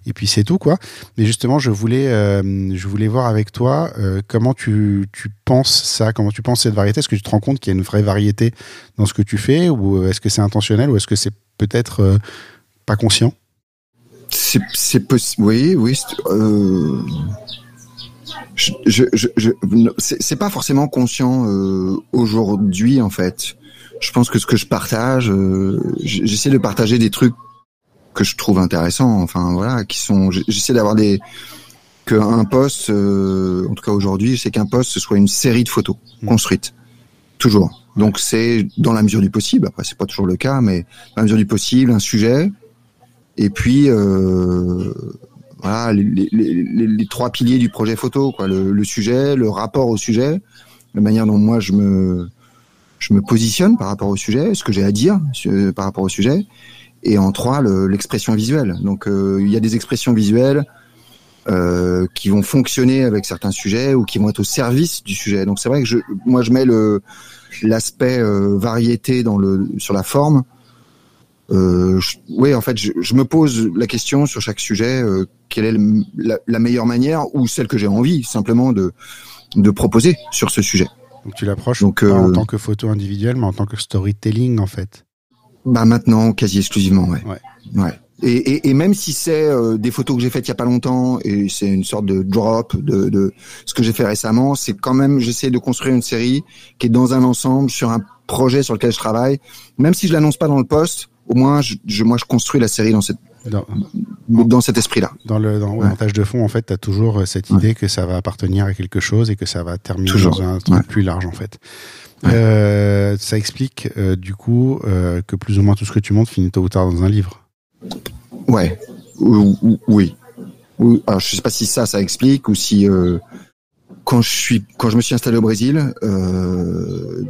et puis c'est tout, quoi. Mais justement, je voulais, euh, je voulais voir avec toi euh, comment tu, tu penses ça, comment tu penses cette variété. Est-ce que tu te rends compte qu'il y a une vraie variété dans ce que tu fais ou est-ce que c'est intentionnel ou est-ce que c'est peut-être pas conscient? C'est possible, oui, oui. Je, je, je, je c'est pas forcément conscient euh, aujourd'hui en fait je pense que ce que je partage, euh, j'essaie de partager des trucs que je trouve intéressants. Enfin voilà, qui sont, j'essaie d'avoir des qu'un poste, euh, en tout cas aujourd'hui, c'est qu'un poste ce soit une série de photos mmh. construites, toujours. Donc c'est dans la mesure du possible. Après c'est pas toujours le cas, mais dans la mesure du possible, un sujet. Et puis euh, voilà les, les, les, les, trois piliers du projet photo, quoi. Le, le, sujet, le rapport au sujet, la manière dont moi je me je me positionne par rapport au sujet, ce que j'ai à dire par rapport au sujet, et en trois, l'expression visuelle. Donc euh, il y a des expressions visuelles euh, qui vont fonctionner avec certains sujets ou qui vont être au service du sujet. Donc c'est vrai que je, moi je mets l'aspect euh, variété dans le sur la forme. Euh, oui, en fait, je, je, me pose la question sur chaque sujet euh, quelle est la, la, meilleure manière ou celle que j'ai envie simplement de de proposer sur ce sujet. Donc tu l'approches pas euh, en tant que photo individuelle, mais en tant que storytelling en fait. Bah maintenant, quasi exclusivement, ouais. Ouais. ouais. Et, et, et, même si c'est euh, des photos que j'ai faites il y a pas longtemps et c'est une sorte de drop de, de ce que j'ai fait récemment, c'est quand même j'essaie de construire une série qui est dans un ensemble sur un projet sur lequel je travaille. Même si je l'annonce pas dans le poste, au moins je, je, moi je construis la série dans cette dans, dans cet esprit-là. Dans le dans montage de fond, en fait, tu as toujours euh, cette idée que ça va appartenir à quelque chose et que ça va terminer dans un truc plus large, en fait. Euh, ça explique, euh, du coup, euh, que plus ou moins tout ce que tu montres finit tôt ou tard dans un livre. Ouais, oui. oui. Alors, je sais pas si ça, ça explique ou si quand je suis, quand je me suis installé au Brésil,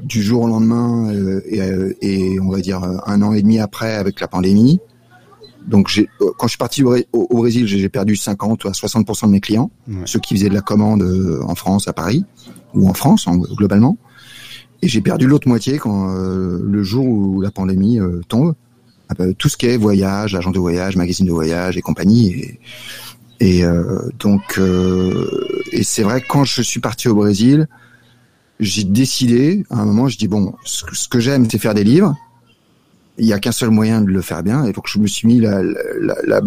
du jour au lendemain et, et, on va dire un an et demi après avec la pandémie, donc j'ai, quand je suis parti au, au Brésil, j'ai perdu 50 à 60% de mes clients, ceux qui faisaient de la commande en France, à Paris ou en France en, globalement. Et j'ai perdu l'autre moitié quand le jour où la pandémie tombe. Tout ce qui est voyage, agent de voyage, magazine de voyage et compagnie. Et, et donc, et c'est vrai quand je suis parti au Brésil, j'ai décidé, à un moment, je dis bon, ce que j'aime, c'est faire des livres. Il y a qu'un seul moyen de le faire bien, et donc je me suis mis la, la, la,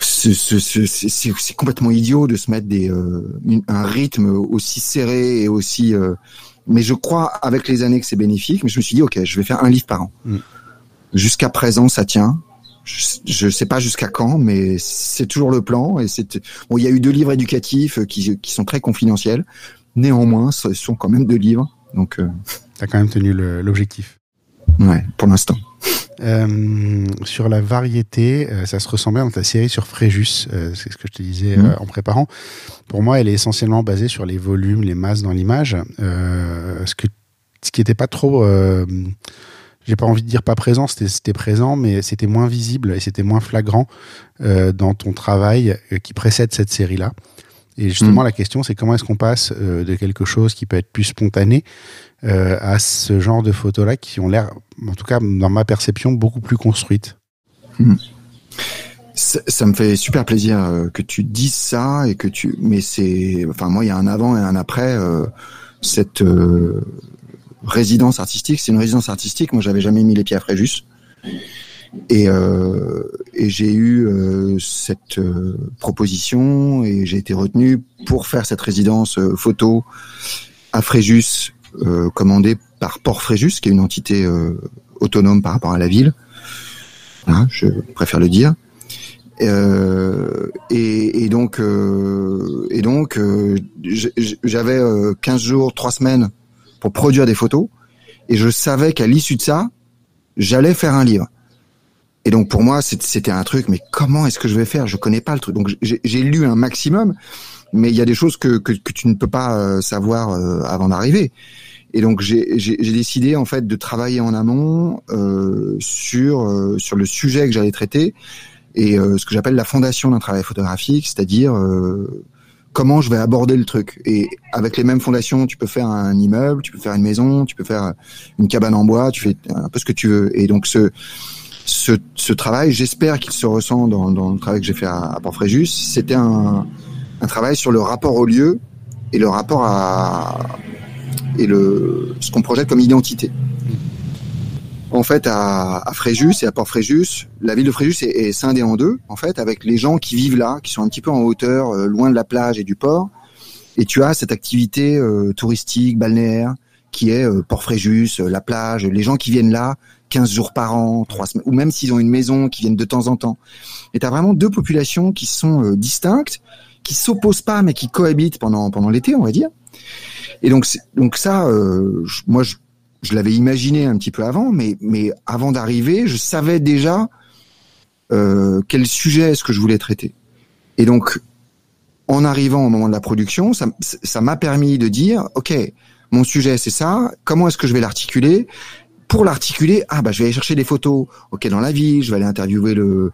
c'est complètement idiot de se mettre des euh, un rythme aussi serré et aussi. Euh, mais je crois avec les années que c'est bénéfique. Mais je me suis dit ok, je vais faire un livre par an. Mm. Jusqu'à présent, ça tient. Je, ne sais pas jusqu'à quand, mais c'est toujours le plan. Et c'est bon, il y a eu deux livres éducatifs qui, qui sont très confidentiels. Néanmoins, ce sont quand même deux livres. Donc, euh... as quand même tenu l'objectif. Ouais, pour l'instant. Euh, sur la variété, euh, ça se ressemblait dans ta série sur Fréjus, euh, c'est ce que je te disais mmh. en préparant. Pour moi, elle est essentiellement basée sur les volumes, les masses dans l'image. ce, que, ce qui n'était pas trop j'ai pas envie de dire pas présent, c'était présent, mais c'était moins visible et c'était moins flagrant dans ton travail qui précède cette série-là. Et justement, mm. la question, c'est comment est-ce qu'on passe euh, de quelque chose qui peut être plus spontané euh, à ce genre de photos-là qui ont l'air, en tout cas dans ma perception, beaucoup plus construites. Mm. Ça, me fait super plaisir euh, que tu dises ça et que tu. Mais c'est, enfin moi, il y a un avant et un après cette résidence artistique. C'est une résidence artistique. Moi, j'avais jamais mis les pieds à Fréjus. Et, euh, j'ai eu euh, cette euh, proposition et j'ai été retenu pour faire cette résidence euh, photo à Fréjus, commandée par Port Fréjus, qui est une entité autonome par rapport à la ville. Hein, je préfère le dire. Euh, et, et, donc, euh, et donc, j'avais 15 jours, 3 semaines pour produire des photos, et je savais qu'à l'issue de ça, j'allais faire un livre. Et donc pour moi, c'était un truc, mais comment est-ce que je vais faire? Je connais pas le truc. Donc j'ai lu un maximum, mais il y a des choses que, que, que tu ne peux pas euh, savoir euh, avant d'arriver. Et donc j'ai décidé en fait de travailler en amont euh, sur euh, sur le sujet que j'allais traiter et ce que j'appelle la fondation d'un travail photographique, c'est-à-dire comment je vais aborder le truc. Et avec les mêmes fondations, tu peux faire un immeuble, tu peux faire une maison, tu peux faire une cabane en bois, tu fais un peu ce que tu veux. Et donc ce ce, ce travail, j'espère qu'il se ressent dans, dans, le travail que j'ai fait à, à Port-Fréjus. C'était un, un, travail sur le rapport au lieu et le rapport à et le ce qu'on projette comme identité. En fait, à, à Fréjus et à Port-Fréjus, la ville de Fréjus est, est, scindée en deux, en fait, avec les gens qui vivent là, qui sont un petit peu en hauteur, euh, loin de la plage et du port. Et tu as cette activité euh, touristique, balnéaire, qui est euh, Port-Fréjus, la plage, les gens qui viennent là 15 jours par an, trois semaines, ou même s'ils ont une maison qui viennent de temps en temps. Et tu as vraiment deux populations qui sont euh, distinctes, qui s'opposent pas, mais qui cohabitent pendant pendant l'été, on va dire. Et donc donc ça, euh, moi je, je l'avais imaginé un petit peu avant, mais mais avant d'arriver, je savais déjà euh, quel sujet est-ce que je voulais traiter. Et donc en arrivant au moment de la production, ça m'a permis de dire, ok, mon sujet c'est ça, comment est-ce que je vais l'articuler? Pour l'articuler, ah bah je vais aller chercher des photos, ok dans la ville, je vais aller interviewer le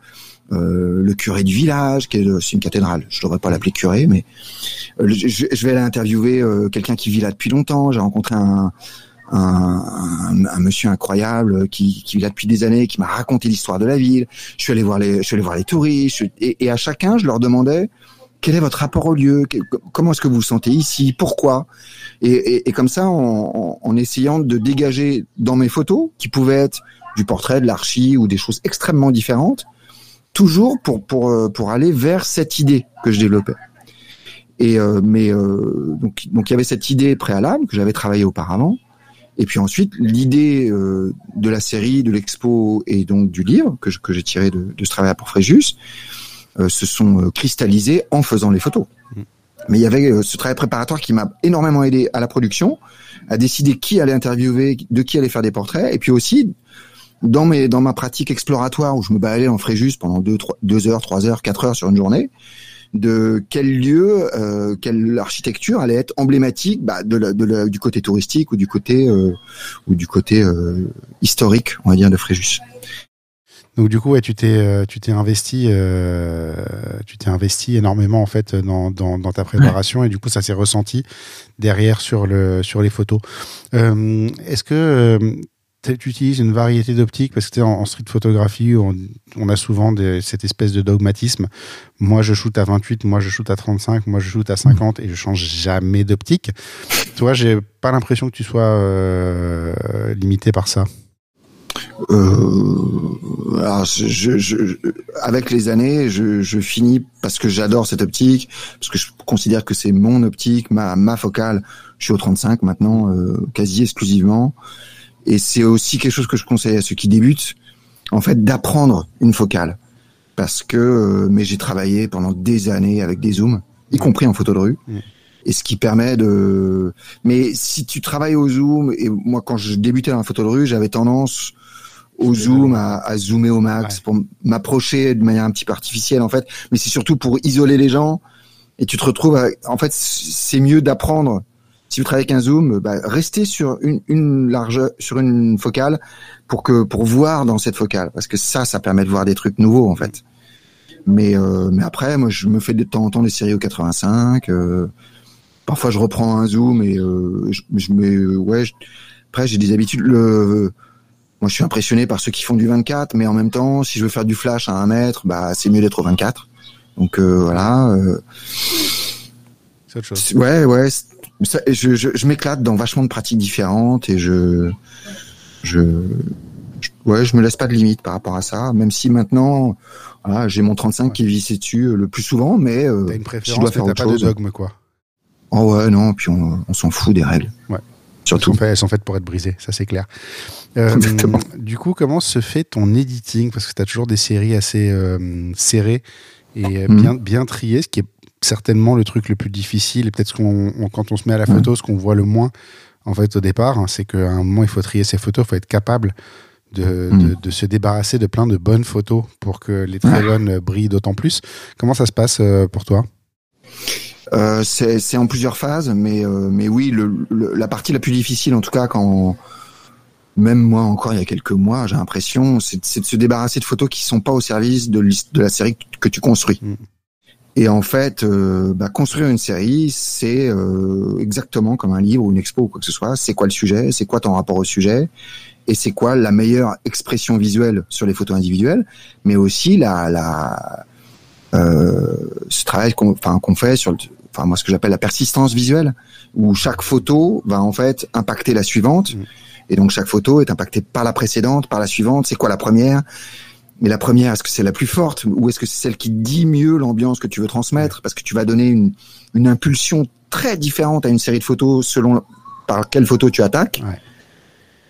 euh, le curé du village, qui est c'est une cathédrale, je devrais pas l'appeler curé, mais euh, je, vais aller interviewer euh, quelqu'un qui vit là depuis longtemps. J'ai rencontré un un, un, monsieur incroyable qui, qui vit là depuis des années, qui m'a raconté l'histoire de la ville. Je suis allé voir les, je suis allé voir les touristes, et, et à chacun je leur demandais quel est votre rapport au lieu? Comment est-ce que vous vous sentez ici? Pourquoi? Et, comme ça, en, essayant de dégager dans mes photos, qui pouvaient être du portrait, de l'archi ou des choses extrêmement différentes, toujours pour pour euh, pour aller vers cette idée que je développais. Et euh, mais euh, donc donc il y avait cette idée préalable que j'avais travaillé auparavant. Et puis ensuite, l'idée de la série, de l'expo et donc du livre que, que j'ai tiré de, de ce travail pour Fréjus, euh, se sont euh, cristallisés en faisant les photos. Mm. Mais il y avait euh, ce travail préparatoire qui m'a énormément aidé à la production, à décider qui allait interviewer, de qui allait faire des portraits, et puis aussi dans mes dans ma pratique exploratoire où je me baladais en Fréjus pendant deux trois, deux heures, trois heures, quatre heures sur une journée, de quel lieu, euh, quelle architecture allait être emblématique bah, de, la, de la, du côté touristique ou du côté euh, ou du côté euh, historique, on va dire, de Fréjus. Donc du coup, tu t'es tu t'es investi tu t'es investi énormément en fait dans, dans, ta préparation et du coup ça s'est ressenti derrière sur le sur les photos. Est-ce que tu utilises une variété d'optiques parce que en, en street photographie on, on a souvent cette espèce de dogmatisme. Moi je shoot à 28, moi je shoot à 35, moi je shoot à 50 et je change jamais d'optique. Toi, j'ai pas l'impression que tu sois euh, limité par ça. Euh, avec les années, je, je finis parce que j'adore cette optique, parce que je considère que c'est mon optique, ma, ma focale. Je suis au 35 maintenant, euh, quasi exclusivement, et c'est aussi quelque chose que je conseille à ceux qui débutent, en fait, d'apprendre une focale, parce que euh, mais j'ai travaillé pendant des années avec des zooms, y compris en photo de rue. Et ce qui permet de. Mais si tu travailles au zoom, et moi quand je débutais dans la photo de rue, j'avais tendance au zoom, à, à, zoomer au max, Ouais. pour m'approcher de manière un petit peu artificielle en fait, mais c'est surtout pour isoler les gens. Et tu te retrouves, à- en fait, c'est mieux d'apprendre. Si vous travaillez avec un zoom, bah, restez sur une, une largeur, sur une focale, pour que pour voir dans cette focale, parce que ça, ça permet de voir des trucs nouveaux en fait. Mais euh, mais après, moi, je me fais de temps en temps des séries au 85. euh, parfois, je reprends un zoom et euh, je, je mets, euh, ouais. je- après, j'ai des habitudes. Le, moi, je suis impressionné par ceux qui font du 24, mais en même temps, si je veux faire du flash à un mètre, bah, c'est mieux d'être au 24. Donc euh, voilà. euh, C'est autre chose. ouais, ouais. Ça- je je, je m'éclate dans vachement de pratiques différentes et je, je, je- ouais, je me laisse pas de limite par rapport à ça. Même si maintenant, voilà, j'ai mon 35 qui est vissé dessus euh, le plus souvent, mais euh, une je dois faire autre pas de dogme, quoi. Oh ouais, non. Puis on, on s'en fout des règles. Ouais. Surtout. Elles sont, faites, elles sont faites pour être brisées, ça c'est clair. Euh. Du coup, comment se fait ton editing? Parce que tu as toujours des séries assez euh, serrées et euh, Mhm. bien, bien triées, ce qui est certainement le truc le plus difficile. Et peut-être quand on se met à la photo, ce qu'on voit le moins en fait au départ, hein, c'est qu'à un moment, il faut trier ses photos, il faut être capable de, Mhm. de- de se débarrasser de plein de bonnes photos pour que les très bonnes brillent d'autant plus. Comment ça se passe euh, pour toi? Euh, c'est c'est en plusieurs phases, mais euh, mais oui, le, le- la partie la plus difficile, en tout cas, quand même moi encore il y a quelques mois, j'ai l'impression, c'est de se débarrasser de photos qui sont pas au service de, de la série que tu construis. Mm. Et en fait, euh, bah, construire une série, c'est euh, exactement comme un livre ou une expo ou quoi que ce soit. C'est quoi le sujet? C'est quoi ton rapport au sujet? Et c'est quoi la meilleure expression visuelle sur les photos individuelles? Mais aussi la, la euh, ce travail qu'on qu'on fait sur le, enfin moi ce que j'appelle la persistance visuelle, où chaque photo va en fait impacter la suivante. Mm. Et donc chaque photo est impactée par la précédente, par la suivante. C'est quoi la première? Mais la première, est-ce que c'est la plus forte? Ou est-ce que c'est celle qui dit mieux l'ambiance que tu veux transmettre? Parce que tu vas donner une, une impulsion très différente à une série de photos selon par quelle photo tu attaques. Ouais.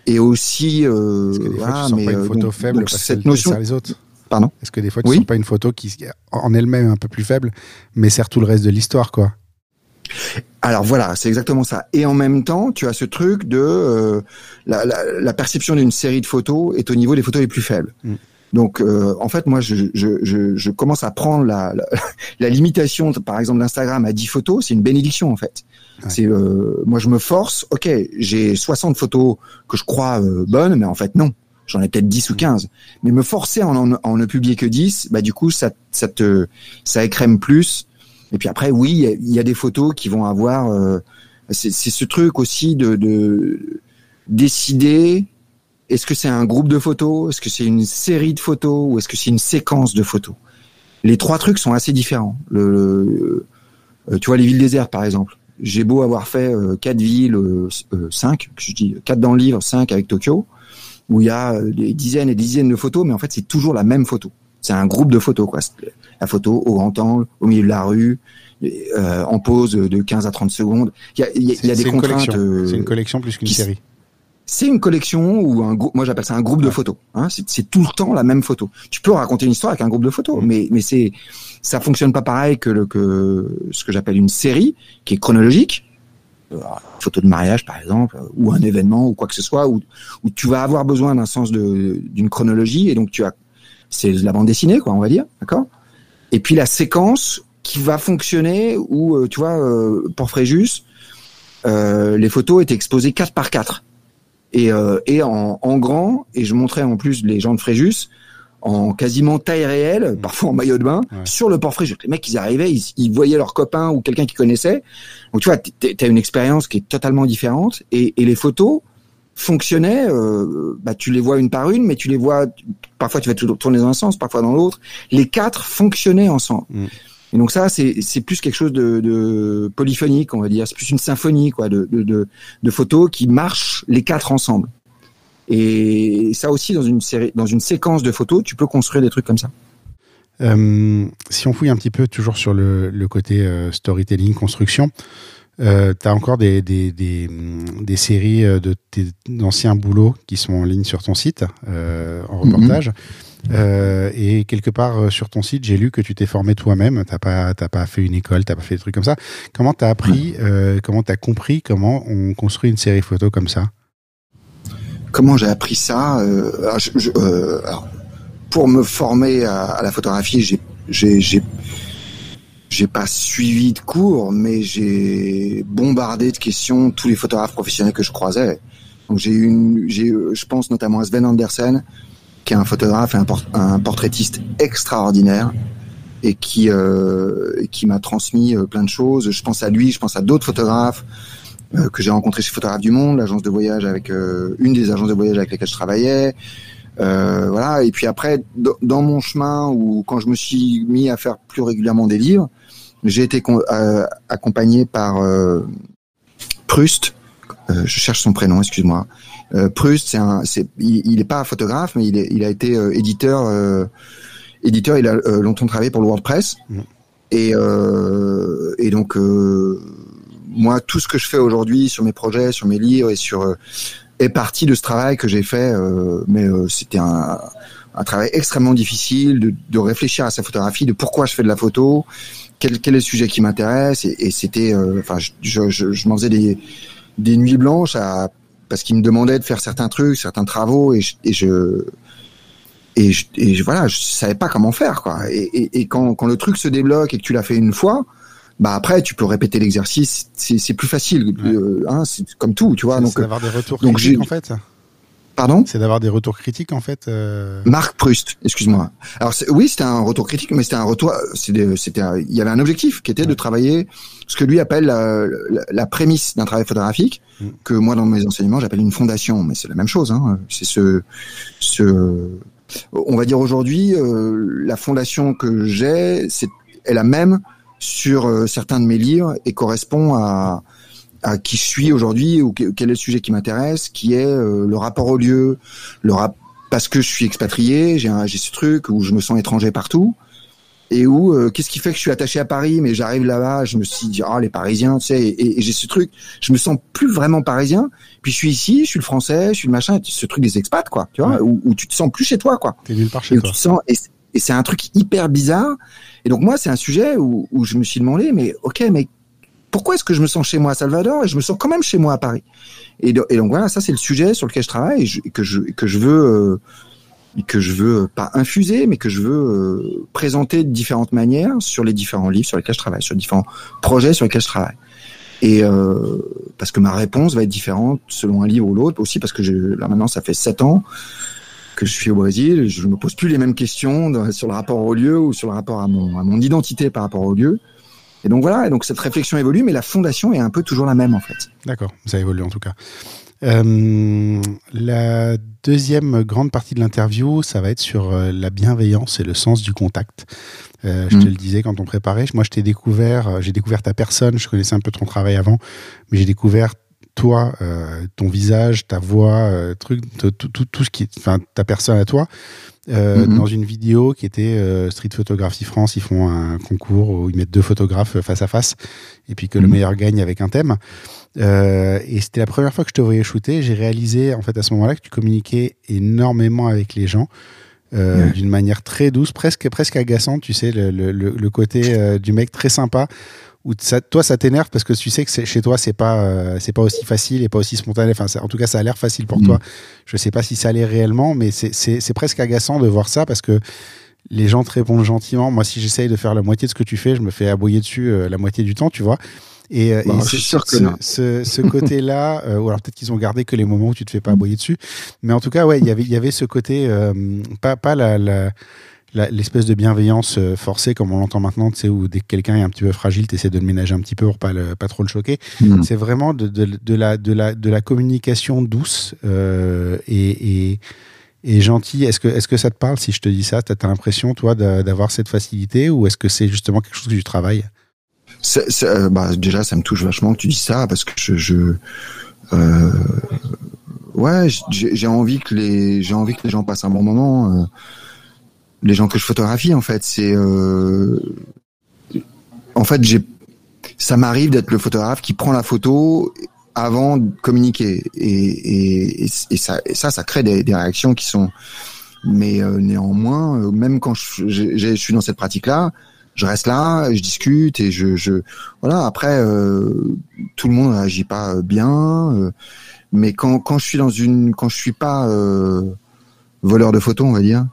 Et aussi, euh, Est-ce que des fois, tu sens mais pas une euh, photo donc- faible donc parce cette notion, les autres pardon? Est-ce que des fois, tu Oui. sens pas une photo qui, en elle-même, est un peu plus faible, mais sert tout le reste de l'histoire, quoi? Alors voilà, c'est exactement ça. Et en même temps, tu as ce truc de euh, la, la, la perception d'une série de photos est au niveau des photos les plus faibles. Mm. Donc euh, en fait, moi, je, je, je, je commence à prendre la, la, la limitation, par exemple, d'Instagram à 10 photos, c'est une bénédiction en fait. Ouais. C'est euh, moi, je me force. Ok, j'ai 60 photos que je crois euh, bonnes, mais en fait non. J'en ai peut-être 10 ou 15. Mais me forcer à en, en, en ne publier que 10, bah du coup, ça, ça te, ça écrème plus. Et puis après, oui, il y a- des photos qui vont avoir. euh, c'est ce truc aussi de, de décider. Est-ce que c'est un groupe de photos Est-ce que c'est une série de photos Ou est-ce que c'est une séquence de photos? Les trois trucs sont assez différents. Le, euh, tu vois les villes désertes, par exemple. J'ai beau avoir fait euh, quatre villes, euh, euh, cinq, je dis quatre dans le livre, cinq avec Tokyo, où il y a des dizaines et des dizaines de photos, mais en fait c'est toujours la même photo. C'est un groupe de photos, quoi. La photo au grand angle, au milieu de la rue, euh, en pause de 15 à 30 secondes. Il y a, il y a- il y a C'est des contraintes. collection. euh, C'est une collection plus qu'une série. c'est une collection ou un groupe. Moi, j'appelle ça un groupe de photos. Hein, c'est tout le temps la même photo. Tu peux raconter une histoire avec un groupe de photos, Mm. mais mais c'est ça fonctionne pas pareil que le que ce que j'appelle une série qui est chronologique. Euh, une photo de mariage, par exemple, ou un événement ou quoi que ce soit, où où tu vas avoir besoin d'un sens de d'une chronologie et donc tu as c'est la bande dessinée, quoi, on va dire, d'accord? Et puis la séquence qui va fonctionner où euh, tu vois euh, pour Fréjus, euh, les photos étaient exposées 4 par 4 et, euh, et en, en grand, et je montrais en plus les gens de Fréjus, en quasiment taille réelle, Mmh. parfois en maillot de bain, Ouais. sur le portrait. Les mecs, ils arrivaient, ils, ils voyaient leur copain ou quelqu'un qu'ils connaissaient. Donc tu vois, t'as une expérience qui est totalement différente. Et, et les photos fonctionnaient. euh, bah, tu les vois une par une, mais tu les vois. Parfois, tu vas tourner dans un sens, parfois dans l'autre. Les quatre fonctionnaient ensemble. Mm. Et donc ça, c'est plus quelque chose de, de polyphonique, on va dire. C'est plus une symphonie, quoi, de, de, de, de photos qui marchent les quatre ensemble. Et ça aussi, dans une série, dans une séquence de photos, tu peux construire des trucs comme ça. Euh, si on fouille un petit peu toujours sur le, le côté euh, storytelling, construction, euh, tu as encore des, des, des, des séries euh, de tes anciens boulots qui sont en ligne sur ton site, euh, en reportage. Euh, et quelque part sur ton site, j'ai lu que tu t'es formé toi-même. T'as pas, t'as pas fait une école, t'as pas fait des trucs comme ça. Comment t'as appris, euh, comment t'as compris comment on construit une série photo comme ça? Comment j'ai appris ça alors, je- je- alors, Pour me former à, à la photographie, j'ai j'ai pas suivi de cours, mais j'ai bombardé de questions tous les photographes professionnels que je croisais. Donc j'ai une, j'ai, je pense notamment à Sven Andersen, qui est un photographe et un, por- un portraitiste extraordinaire et qui euh, qui m'a transmis euh, plein de choses. Je pense à lui, je pense à d'autres photographes euh, que j'ai rencontrés chez Photographe du Monde, l'agence de voyage avec euh, une des agences de voyage avec lesquelles je travaillais. Euh, voilà. Et puis après, dans mon chemin ou quand je me suis mis à faire plus régulièrement des livres, j'ai été con- euh, accompagné par euh, Proust. Euh, je cherche son prénom, excuse-moi. Euh, Proust, c'est un, c'est, il, il est pas photographe, mais il, est, il a été euh, éditeur. éditeur, il a longtemps travaillé pour le WordPress. Mhm. Et, et donc, moi, tout ce que je fais aujourd'hui sur mes projets, sur mes livres et sur est parti de ce travail que j'ai fait. mais c'était un, un travail extrêmement difficile de, de réfléchir à sa photographie, de pourquoi je fais de la photo, quel, quel est le sujet qui m'intéresse. Et, et c'était, euh, enfin, je, je, je, je m'en faisais des, des nuits blanches à, parce qu'il me demandait de faire certains trucs, certains travaux, et je, et je et, je, et je- voilà, je savais pas comment faire quoi. Et, et, et quand, quand le truc se débloque et que tu l'as fait une fois, bah après tu peux répéter l'exercice, c'est plus facile. Ouais. Euh, hein, c'est comme tout, tu vois. Donc, c'est d'avoir des retours donc j'ai- en fait. Pardon. C'est d'avoir des retours critiques en fait. euh, Marc Proust, excuse-moi. Alors oui, c'était un retour critique, mais c'était un retour. C'était, il y avait un objectif qui était de travailler ce que lui appelle la, la- la prémisse d'un travail photographique, Mm. que moi dans mes enseignements j'appelle une fondation, mais c'est la même chose. Hein. C'est ce, ce, on va dire aujourd'hui, euh, la fondation que j'ai, c'est, est la même sur euh, certains de mes livres et correspond à à qui je suis aujourd'hui ou que- quel est le sujet qui m'intéresse, qui est euh, le rapport au lieu, le rap parce que je suis expatrié, j'ai un- j'ai ce truc où je me sens étranger partout et où euh, qu'est-ce qui fait que je suis attaché à Paris mais j'arrive là-bas, je me suis dit ah les Parisiens, tu sais et, et j'ai ce truc, je me sens plus vraiment parisien, puis je suis ici, je suis le français, je suis le machin, ce truc des expats quoi, tu vois, Ouais. où, où tu te sens plus chez toi quoi. T'es nulle part Et chez où toi. tu te sens et, c'est- et c'est un truc hyper bizarre. Et donc moi, c'est un sujet où, où je me suis demandé, mais ok, mais pourquoi est-ce que je me sens chez moi à Salvador et je me sens quand même chez moi à Paris? Et, do- et donc voilà, ça c'est le sujet sur lequel je travaille et, que je que je veux euh, que je veux euh, pas infuser, mais que je veux euh, présenter de différentes manières sur les différents livres sur lesquels je travaille, sur les différents projets sur lesquels je travaille. Et euh, parce que ma réponse va être différente selon un livre ou l'autre, aussi parce que là maintenant ça fait sept ans que je suis au Brésil, je me pose plus les mêmes questions sur le rapport au lieu ou sur le rapport à mon, à mon identité par rapport au lieu. Et donc voilà, et donc cette réflexion évolue, mais la fondation est un peu toujours la même en fait. D'accord, ça évolue en tout cas. Euh, la deuxième grande partie de l'interview, ça va être sur euh, la bienveillance et le sens du contact. Euh, je te Mm. le disais quand on préparait, moi je t'ai découvert, j'ai découvert ta personne, je connaissais un peu ton travail avant, mais j'ai découvert toi, euh, ton visage, ta voix, truc, tout, tout, tout ce qui, enfin ta personne à toi, euh, Mhm. dans une vidéo qui était euh, Street Photography France. Ils font un concours où ils mettent deux photographes face à face et puis que le Mhm. meilleur gagne avec un thème. Euh, et c'était la première fois que je te voyais shooter. J'ai réalisé en fait à ce moment-là que tu communiquais énormément avec les gens. euh, Ouais. d'une manière très douce, presque presque agaçante, tu sais, le, le, le- côté euh, du mec très sympa, où ça, toi ça t'énerve parce que tu sais que chez toi c'est pas euh, c'est pas aussi facile et pas aussi spontané. Enfin, ça- en tout cas, ça a l'air facile pour Mhm. toi. Je sais pas si ça l'est réellement, mais c'est- presque agaçant de voir ça parce que les gens te répondent gentiment. Moi, si j'essaye de faire la moitié de ce que tu fais, je me fais aboyer dessus euh, la moitié du temps, tu vois. Et, euh, ce, côté-là, euh, ou alors peut-être qu'ils ont gardé que les moments où tu te fais pas aboyer dessus. Mais en tout cas, ouais, y il y avait ce côté, pas, pas la, l'espèce de bienveillance forcée comme on l'entend maintenant, tu sais, où dès que quelqu'un est un petit peu fragile, tu essaies de le ménager un petit peu pour pas, pas trop le choquer. Mm. C'est vraiment de, de, la, de, la, de la communication douce et, et, et gentille. Est-ce que, est-ce que ça te parle si je te dis ça? Tu as l'impression, toi, d'avoir cette facilité ou est-ce que c'est justement quelque chose que tu travailles? Euh, bah, déjà, ça me touche vachement que tu dis ça parce que je, je euh, ouais, j'ai envie que les, j'ai envie que les gens passent un bon moment. Euh, les gens que je photographie, en fait, c'est, euh, en fait, j'ai, ça m'arrive d'être le photographe qui prend la photo avant de communiquer et, et, et, ça, ça, crée des, des réactions qui sont, mais euh, néanmoins, même quand je, je, je suis dans cette pratique-là, je reste là, je discute et je, je voilà. Après, euh, tout le monde réagit pas bien, euh, mais quand quand je suis dans une, quand je suis pas euh, voleur de photos, on va dire,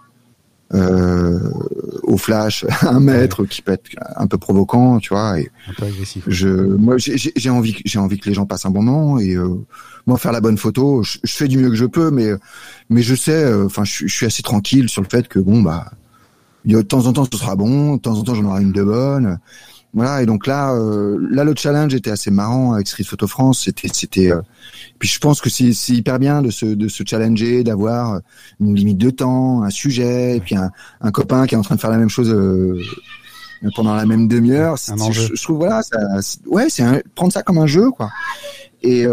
au flash, un mètre qui peut être un peu provoquant, tu vois. Et un peu agressif. Je, moi, j'ai envie, j'ai envie que les gens passent un bon moment et moi faire la bonne photo. Je, je, fais du mieux que je peux, mais mais je sais, enfin, je, je suis assez tranquille sur le fait que bon bah de temps en temps ce sera bon, de temps en temps j'en aurai une de bonne. Voilà et donc là, euh, là le challenge était assez marrant avec Street Photo France. C'était, c'était. Euh, puis je pense que c'est, c'est hyper bien de se, de se challenger, d'avoir une limite de temps, un sujet, et puis un, un copain qui est en train de faire la même chose euh, pendant la même demi-heure. Je, je, trouve voilà, ça, ouais, c'est prendre ça comme un jeu quoi. Et,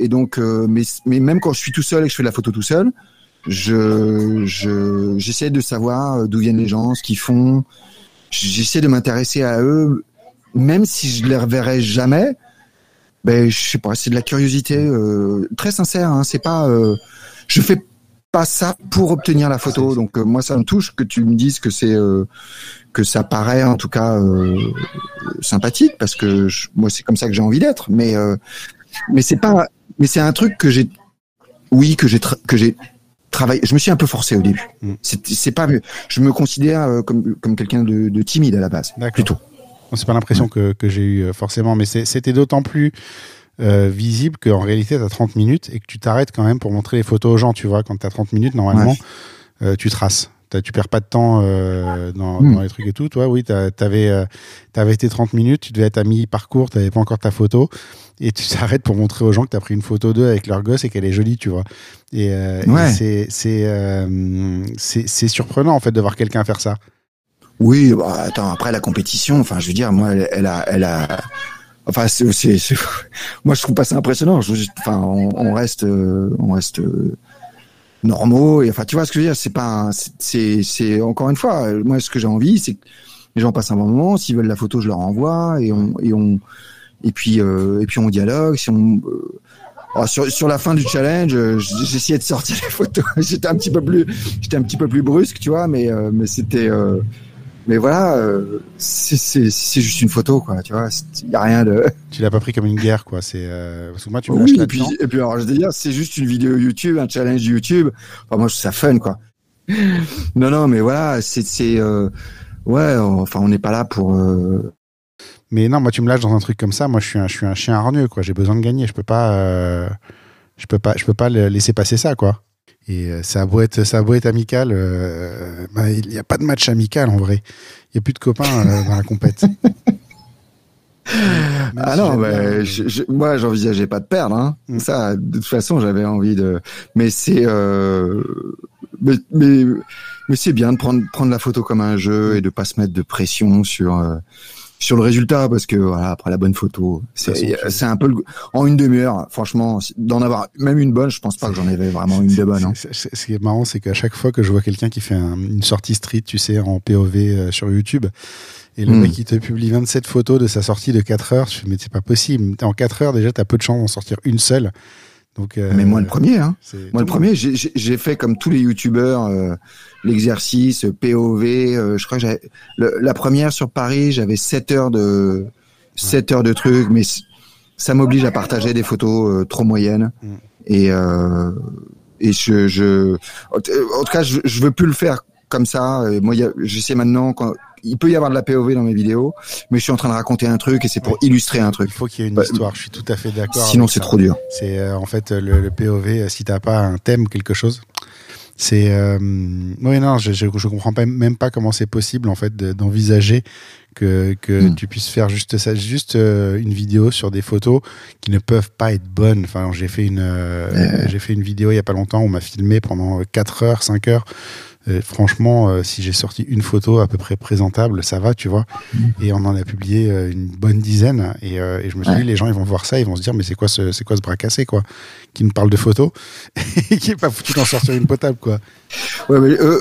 et donc, mais, mais même quand je suis tout seul et que je fais de la photo tout seul, je, je, j'essaie de savoir d'où viennent les gens, ce qu'ils font. J'essaie de m'intéresser à eux, même si je les reverrai jamais. Ben, je sais pas, c'est de la curiosité euh, très sincère. Hein, c'est pas, euh, je fais pas ça pour obtenir la photo. Donc euh, moi, ça me touche que tu me dises que c'est euh, que ça paraît en tout cas euh, sympathique parce que moi, c'est comme ça que j'ai envie d'être. Mais mais c'est pas, mais c'est un truc que j'ai, oui, que j'ai que j'ai je me suis un peu forcé au début. Mm. C'est pas, je me considère euh, comme comme quelqu'un de, timide à la base, plutôt. C'est pas l'impression que, que j'ai eu euh, forcément, mais c'était d'autant plus euh, visible qu'en réalité, tu as 30 minutes et que tu t'arrêtes quand même pour montrer les photos aux gens. Tu vois, quand tu as 30 minutes, normalement, tu traces tu perds pas de temps euh, dans, hmm. dans, les trucs et tout. Toi, oui, tu avais, euh, avais été 30 minutes, tu devais être à mi-parcours, tu n'avais pas encore ta photo, et tu t'arrêtes pour montrer aux gens que tu as pris une photo d'eux avec leur gosse et qu'elle est jolie, tu vois. Et, euh, c'est c'est surprenant, en fait, de voir quelqu'un faire ça. Oui, bah, attends, après la compétition, enfin, je veux dire, moi, elle, a, elle a, enfin, c'est, moi, je trouve pas ça impressionnant. Je, enfin, on, on reste, on reste normaux. Et enfin, tu vois ce que je veux dire C'est pas, c'est, c'est encore une fois, moi, ce que j'ai envie, c'est que les gens passent un bon moment. S'ils veulent la photo, je leur envoie et on et on et puis euh, et puis on dialogue. Si on euh, sur, sur la fin du challenge, euh, j'essayais de sortir les photos. j'étais un petit peu plus, j'étais un petit peu plus brusque, tu vois, mais mais c'était mais voilà, euh, c'est juste une photo, quoi. Tu vois, il y a rien de. Tu l'as pas pris comme une guerre, quoi. C'est euh, parce que moi, tu me oui, et puis, et puis alors je veux dire, c'est juste une vidéo YouTube, un challenge YouTube. Enfin, moi, je trouve ça fun, quoi. non, non, mais voilà, c'est c'est euh, ouais. Enfin, on n'est pas là pour. Euh... Mais non, moi, tu me lâches dans un truc comme ça. Moi, je suis un, je suis un chien hargneux, quoi. J'ai besoin de gagner. Je peux pas, euh, je peux pas, je peux pas laisser passer ça, quoi. Et euh, ça a beau être, ça a beau être amical, euh, bah, il n'y a pas de match amical en vrai. Il n'y a plus de copains euh, dans la compète. ah non, bah, je, je, moi j'envisageais pas de perdre. Hein. Mm. Ça, de toute façon, j'avais envie de. Mais c'est, euh... mais, mais, mais c'est bien de prendre prendre la photo comme un jeu et de pas se mettre de pression sur sur le résultat parce que voilà après la bonne photo c'est c'est un peu le, en une demi-heure franchement d'en avoir même une bonne je pense pas que j'en avais vraiment une de bonne hein. ce qui est marrant c'est qu'à chaque fois que je vois quelqu'un qui fait une sortie street tu sais en POV euh, sur YouTube et le hmm. mec qui te publie 27 photos de sa sortie de 4 heures je me mais c'est pas possible en 4 heures déjà t'as peu de chance d'en sortir une seule donc, euh, mais moi le premier, hein. Moi le premier, j'ai fait comme tous les youtubeurs euh, l'exercice POV. Euh, je crois que la première sur Paris, j'avais 7 heures de 7 heures de trucs, mais ça m'oblige à partager des photos trop moyennes. Mm. Et et je, je en tout cas je, je veux plus le faire comme ça. moi j'essaie maintenant quand il peut y avoir de la POV dans mes vidéos, mais je suis en train de raconter un truc et c'est pour illustrer un truc. Il faut qu'il y ait une Bah, histoire. Je suis tout à fait d'accord. Sinon, c'est trop dur. C'est euh, en fait le, le POV. euh, Si t'as pas un thème, quelque chose, c'est. Euh, oui, non, je, je, je comprends pas, même pas comment c'est possible en fait de- d'envisager que, que Mm. tu puisses faire juste ça, juste euh, une vidéo sur des photos qui ne peuvent pas être bonnes. Enfin, j'ai fait une, euh, j'ai fait une vidéo il y a pas longtemps. où On m'a filmé pendant 4 heures, 5 heures. Euh, franchement, euh, si j'ai sorti une photo à peu près présentable, ça va, tu vois. Et on en a publié euh, une bonne dizaine. Et, et je me suis Ouais. dit, les gens, ils vont voir ça, ils vont se dire, mais c'est quoi ce, c'est quoi ce bras cassé, quoi, qui me parle de photos? Et qui est pas foutu d'en sortir une potable, quoi. Ouais, mais euh,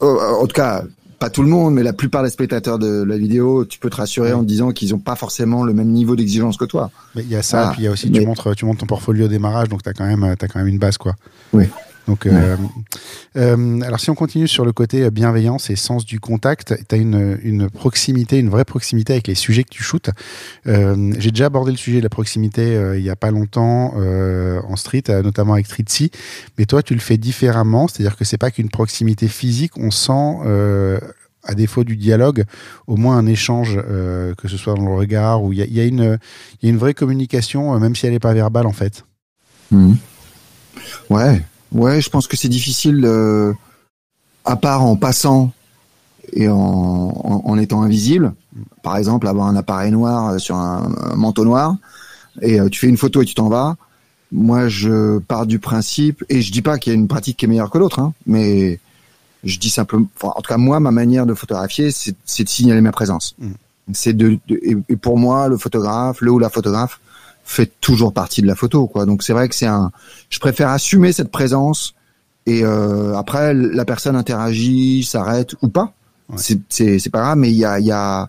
en tout cas, pas tout le monde, mais la plupart des spectateurs de la vidéo, tu peux te rassurer en te disant qu'ils n'ont pas forcément le même niveau d'exigence que toi. Mais il y a ça, Ah, puis il y a aussi, mais- tu montres, tu montres ton portfolio au démarrage, donc quand même, t'as quand même une base, quoi. Oui. Donc, euh, euh, alors si on continue sur le côté euh, bienveillance et sens du contact, tu as une, une proximité, une vraie proximité avec les sujets que tu shootes. Euh, J'ai déjà abordé le sujet de la proximité il y a pas longtemps en street, notamment avec Tritsi, mais toi tu le fais différemment, c'est-à-dire que c'est pas qu'une proximité physique, on sent à défaut du dialogue, au moins un échange, euh, que ce soit dans le regard, où il y a, y a une, il y a une vraie communication, même si elle n'est pas verbale en fait. Ouais, ouais, je pense que c'est difficile, euh, à part en passant et en, en, en étant invisible. Par exemple, avoir un appareil noir euh, sur un, un manteau noir et euh, tu fais une photo et tu t'en vas. Moi, je pars du principe et je dis pas qu'il y a une pratique qui est meilleure que l'autre, hein, mais je dis simplement, enfin, en tout cas moi, ma manière de photographier, c'est de signaler ma présence. Mm. C'est de, de- et, et pour moi, le photographe, le ou la photographe fait toujours partie de la photo, quoi. Donc c'est vrai que c'est un, je préfère assumer cette présence et euh, après la personne interagit, s'arrête ou pas. Ouais. C'est c'est pas grave, mais il y a il y a,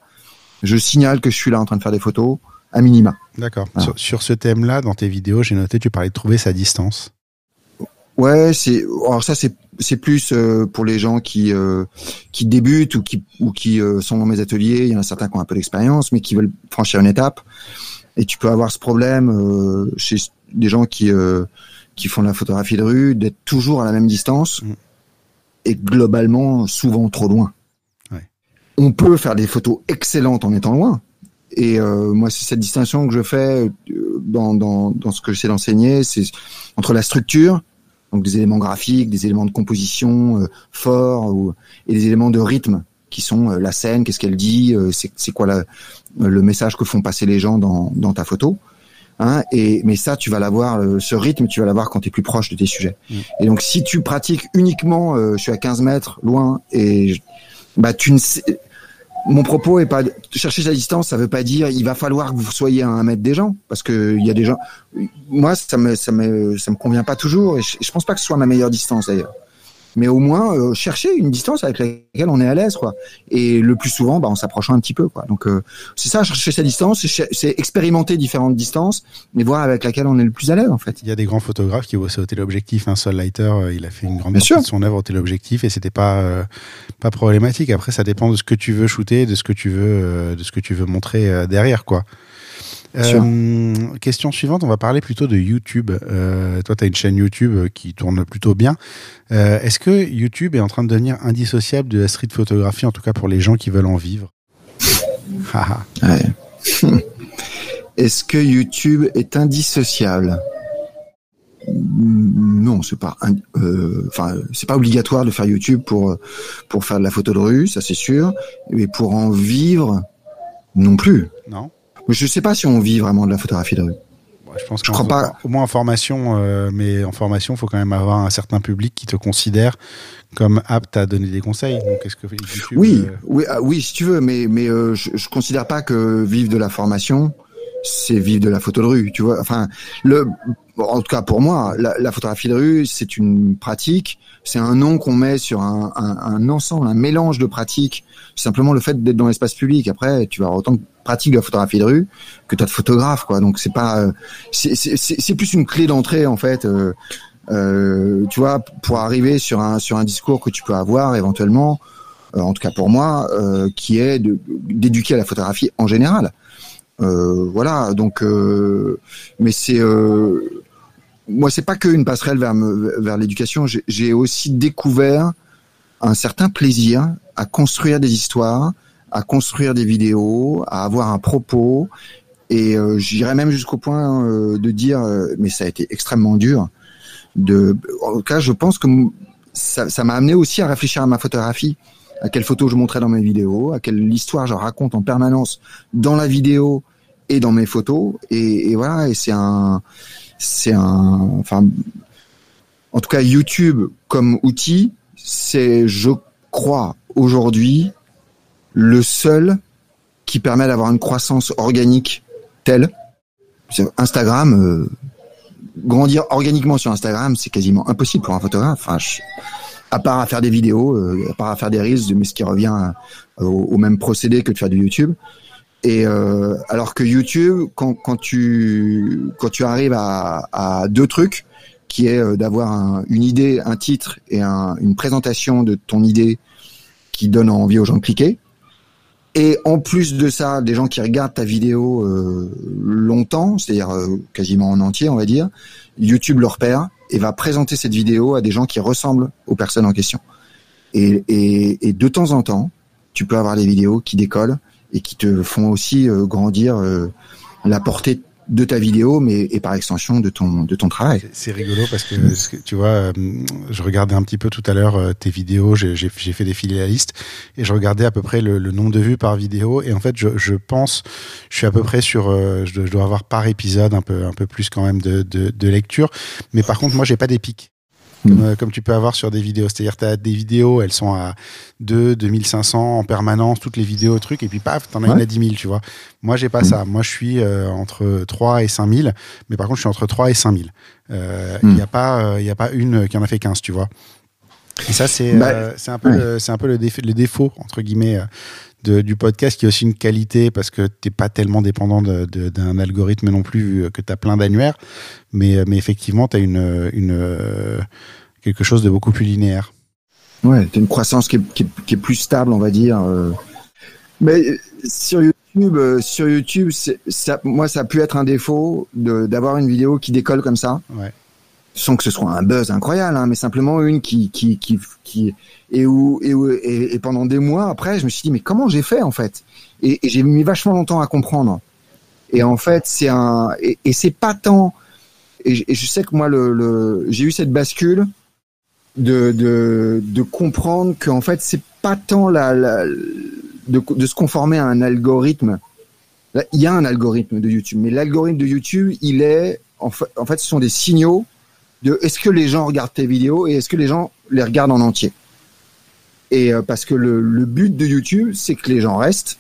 je signale que je suis là en train de faire des photos à minima. D'accord. Sur, sur ce thème-là, dans tes vidéos, j'ai noté, tu parlais de trouver sa distance. Ouais, c'est alors ça c'est c'est plus euh, pour les gens qui euh, qui débutent ou qui ou qui sont dans mes ateliers. Il y en a certains qui ont un peu d'expérience, mais qui veulent franchir une étape. Et tu peux avoir ce problème euh, chez des gens qui euh, qui font de la photographie de rue d'être toujours à la même distance Mm. et globalement souvent trop loin. Ouais. On peut faire des photos excellentes en étant loin. Et euh, moi, c'est cette distinction que je fais dans, dans, dans ce que j'essaie d'enseigner, c'est entre la structure, donc des éléments graphiques, des éléments de composition euh, forts, ou, et des éléments de rythme qui sont euh, la scène, qu'est-ce qu'elle dit, euh, c'est c'est quoi la, le message que font passer les gens dans, dans ta photo. Hein, et mais ça, tu vas l'avoir, euh, ce rythme, tu vas l'avoir quand tu es plus proche de tes sujets. Mm. Et donc, si tu pratiques uniquement, euh, je suis à 15 mètres loin, et je- bah tu ne sais, mon propos est pas chercher sa distance, ça veut pas dire il va falloir que vous soyez à un mètre des gens, parce que il y a des gens. Moi, ça me ça me ça me convient pas toujours, et je, je pense pas que ce soit ma meilleure distance d'ailleurs. Mais au moins euh, chercher une distance avec laquelle on est à l'aise, quoi. Et le plus souvent, bah, en s'approchant un petit peu, quoi. Donc euh, c'est ça, chercher sa distance, c'est expérimenter différentes distances, mais voir avec laquelle on est le plus à l'aise, en fait. Il y a des grands photographes qui bossaient au téléobjectif. Un Sol Lighter, euh, il a fait une grande Bien partie sûr. de son œuvre au téléobjectif et c'était pas euh, pas problématique. Après, ça dépend de ce que tu veux shooter, de ce que tu veux, euh, de ce que tu veux montrer euh, derrière, quoi. Euh, question suivante, on va parler plutôt de YouTube. Euh, toi, tu as une chaîne YouTube qui tourne plutôt bien. Euh, Est-ce que YouTube est en train de devenir indissociable de la street photographie, en tout cas pour les gens qui veulent en vivre? Haha. Ouais. Est-ce que YouTube est indissociable? Non, c'est pas. euh, c'est pas obligatoire de faire YouTube pour pour faire de la photo de rue, ça c'est sûr. Mais pour en vivre, non plus. non Je sais pas si on vit vraiment de la photographie de rue. Ouais, je pense Je crois pas. Au moins en formation, euh, mais en formation, il faut quand même avoir un certain public qui te considère comme apte à donner des conseils. Donc, est-ce que YouTube, Oui, euh, oui, ah, oui, si tu veux, mais mais euh, je, je considère pas que vivre de la formation, c'est vivre de la photo de rue. Tu vois, enfin, le, en tout cas pour moi, la, la photographie de rue, c'est une pratique, c'est un nom qu'on met sur un, un, un ensemble, un mélange de pratiques. Simplement le fait d'être dans l'espace public. Après, tu vas autant de pratiques de la photographie de rue que tu as de photographes, quoi. Donc c'est pas, euh, c'est plus une clé d'entrée en fait. euh, euh, tu vois, pour arriver sur un sur un discours que tu peux avoir éventuellement, euh, en tout cas pour moi, euh, qui est d'éduquer à la photographie en général. Euh, voilà, donc, euh, mais c'est euh, moi, c'est pas que une passerelle vers vers l'éducation. J'ai- aussi découvert un certain plaisir à construire des histoires à construire des vidéos, à avoir un propos, et euh, j'irais même jusqu'au point euh, de dire, mais ça a été extrêmement dur. De, en tout cas, je pense que ça m'a amené aussi à réfléchir à ma photographie, à quelle photo je montrais dans mes vidéos, à quelle histoire je raconte en permanence dans la vidéo et dans mes photos. Et, voilà, et c'est un, c'est un, enfin, en tout cas, YouTube comme outil, c'est, je crois, aujourd'hui, le seul qui permet d'avoir une croissance organique telle. Instagram, euh, grandir organiquement sur Instagram, c'est quasiment impossible pour un photographe. À part à faire des vidéos, euh, à part à faire des reels, mais ce qui revient euh, au, même procédé que de faire du YouTube. Et alors que YouTube, quand, quand tu quand tu arrives à, à deux trucs, qui est d'avoir une idée, un titre et un, une présentation de ton idée qui donne envie aux gens de cliquer, et en plus de ça, des gens qui regardent ta vidéo euh, longtemps, c'est-à-dire euh, quasiment en entier, on va dire, YouTube le repère et va présenter cette vidéo à des gens qui ressemblent aux personnes en question. Et, et, et de temps en temps, tu peux avoir des vidéos qui décollent et qui te font aussi euh, grandir la portée de ta vidéo, mais et par extension de ton de ton travail. C'est rigolo parce que tu vois, euh, je regardais un petit peu tout à l'heure euh, tes vidéos, j'ai fait défiler la liste et je regardais à peu près le, nombre de vues par vidéo et en fait je, je pense, je suis à peu près sur, euh, je dois avoir par épisode un peu un peu plus quand même de, de, de lecture, mais par contre moi j'ai pas des pics. Hmm. Euh, comme, tu peux avoir sur des vidéos. C'est-à-dire, tu as des vidéos, elles sont à 2, 2500 en permanence, toutes les vidéos, trucs, et puis paf, t'en as une à 10 000, tu vois. Moi, j'ai pas hmm. ça. Moi, je suis euh, entre 3 et 5000, mais par contre, je suis entre 3 et 5000. Euh, il n'y hmm. a, pas, il a pas une qui en a fait 15, tu vois. Et ça, c'est bah, c'est un peu, le, c'est un peu le, le défaut, entre guillemets, du podcast qui a aussi une qualité parce que t'es pas tellement dépendant d'un algorithme non plus vu que tu as plein d'annuaires. Mais, mais effectivement tu as une, une, quelque chose de beaucoup plus linéaire. Ouais tu as une croissance qui est, qui, est, plus stable on va dire euh. mais sur YouTube euh, sur YouTube ça, moi ça a pu être un défaut d'avoir une vidéo qui décolle comme ça. Ouais sans que ce soit un buzz incroyable, hein, mais simplement une qui qui qui, qui et où et, où, et, pendant des mois après, je me suis dit mais comment j'ai fait en fait? Et, j'ai mis vachement longtemps à comprendre. Et en fait, c'est un et, c'est pas tant. Et, je sais que moi le, le j'ai eu cette bascule de de de comprendre qu'en fait c'est pas tant la, la de, de se conformer à un algorithme. il y a un algorithme de YouTube, mais l'algorithme de YouTube, il est en fait, en fait, ce sont des signaux de est-ce que les gens regardent tes vidéos et est-ce que les gens les regardent en entier? Et euh, parce que le, but de YouTube, c'est que les gens restent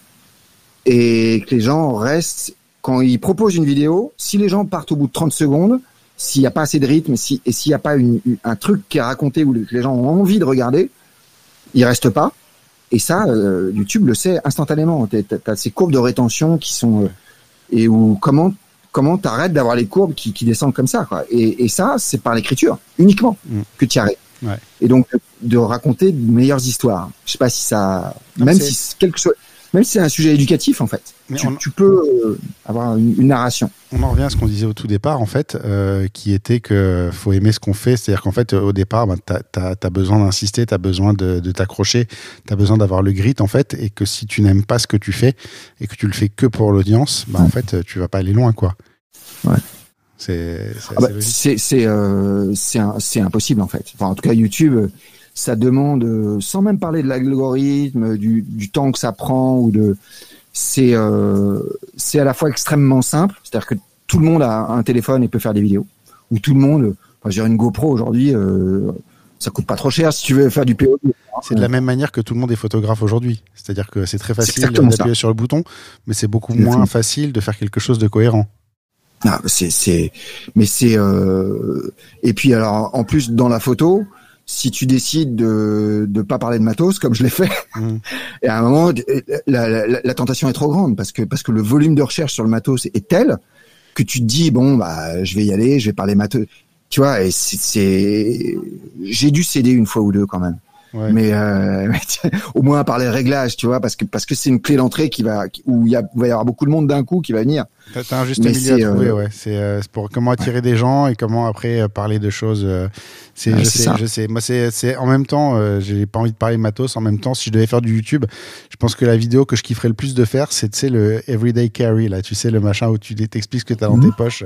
et que les gens restent quand ils proposent une vidéo. Si les gens partent au bout de 30 secondes, s'il n'y a pas assez de rythme, et s'il n'y a pas un truc qui est raconté où les gens ont envie de regarder, ils restent pas. Et ça, euh, YouTube le sait instantanément. Tu as, ces courbes de rétention qui sont euh, et où comment comment t'arrêtes d'avoir les courbes qui, qui, descendent comme ça quoi. Et, et ça, c'est par l'écriture uniquement mm. que tu arrêtes. Ouais. Et donc de raconter de meilleures histoires. Je sais pas si ça, même si quelque chose, même si c'est un sujet éducatif en fait, tu, tu, peux euh, avoir une, une, narration. On en revient à ce qu'on disait au tout départ en fait, euh, qui était que faut aimer ce qu'on fait, c'est-à-dire qu'en fait au départ, ben, tu as, as, besoin d'insister, tu as besoin de, de t'accrocher, tu as besoin d'avoir le grit en fait, et que si tu n'aimes pas ce que tu fais et que tu le fais que pour l'audience, ben, en fait tu vas pas aller loin quoi. Ouais. C'est ah bah, euh, impossible en fait. Enfin, en tout cas, YouTube, ça demande, sans même parler de l'algorithme, du, du temps que ça prend ou de, c'est euh, c'est à la fois extrêmement simple, c'est-à-dire que tout le monde a un téléphone et peut faire des vidéos, ou tout le monde, enfin, j'ai une GoPro aujourd'hui, euh, ça coûte pas trop cher si tu veux faire du POD. C'est de la même manière que tout le monde est photographe aujourd'hui. C'est-à-dire que c'est très facile d'appuyer sur le bouton, mais c'est beaucoup moins facile de faire quelque chose de cohérent. Ah, c'est, c'est, mais c'est, euh... et puis alors en plus dans la photo, si tu décides de de pas parler de matos comme je l'ai fait, mmh. et à un moment la, la, la, tentation est trop grande parce que parce que le volume de recherche sur le matos est tel que tu te dis bon bah je vais y aller, je vais parler matos, tu vois et c'est, j'ai dû céder une fois ou deux quand même. Ouais. Mais, euh, au moins par les réglages, tu vois, parce que parce que c'est une clé d'entrée qui va où il, y a, il va y avoir beaucoup de monde d'un coup qui va venir. T'as un juste milieu à trouver, ouais. C'est pour comment attirer des gens et comment après parler de choses. c'est, je sais, je sais. Moi, c'est, en même temps, j'ai pas envie de parler matos. En même temps, si je devais faire du YouTube, je pense que la vidéo que je kifferais le plus de faire, c'est, tu sais, le everyday carry, là. Tu sais, le machin où tu t'expliques ce que t'as dans tes mhm. poches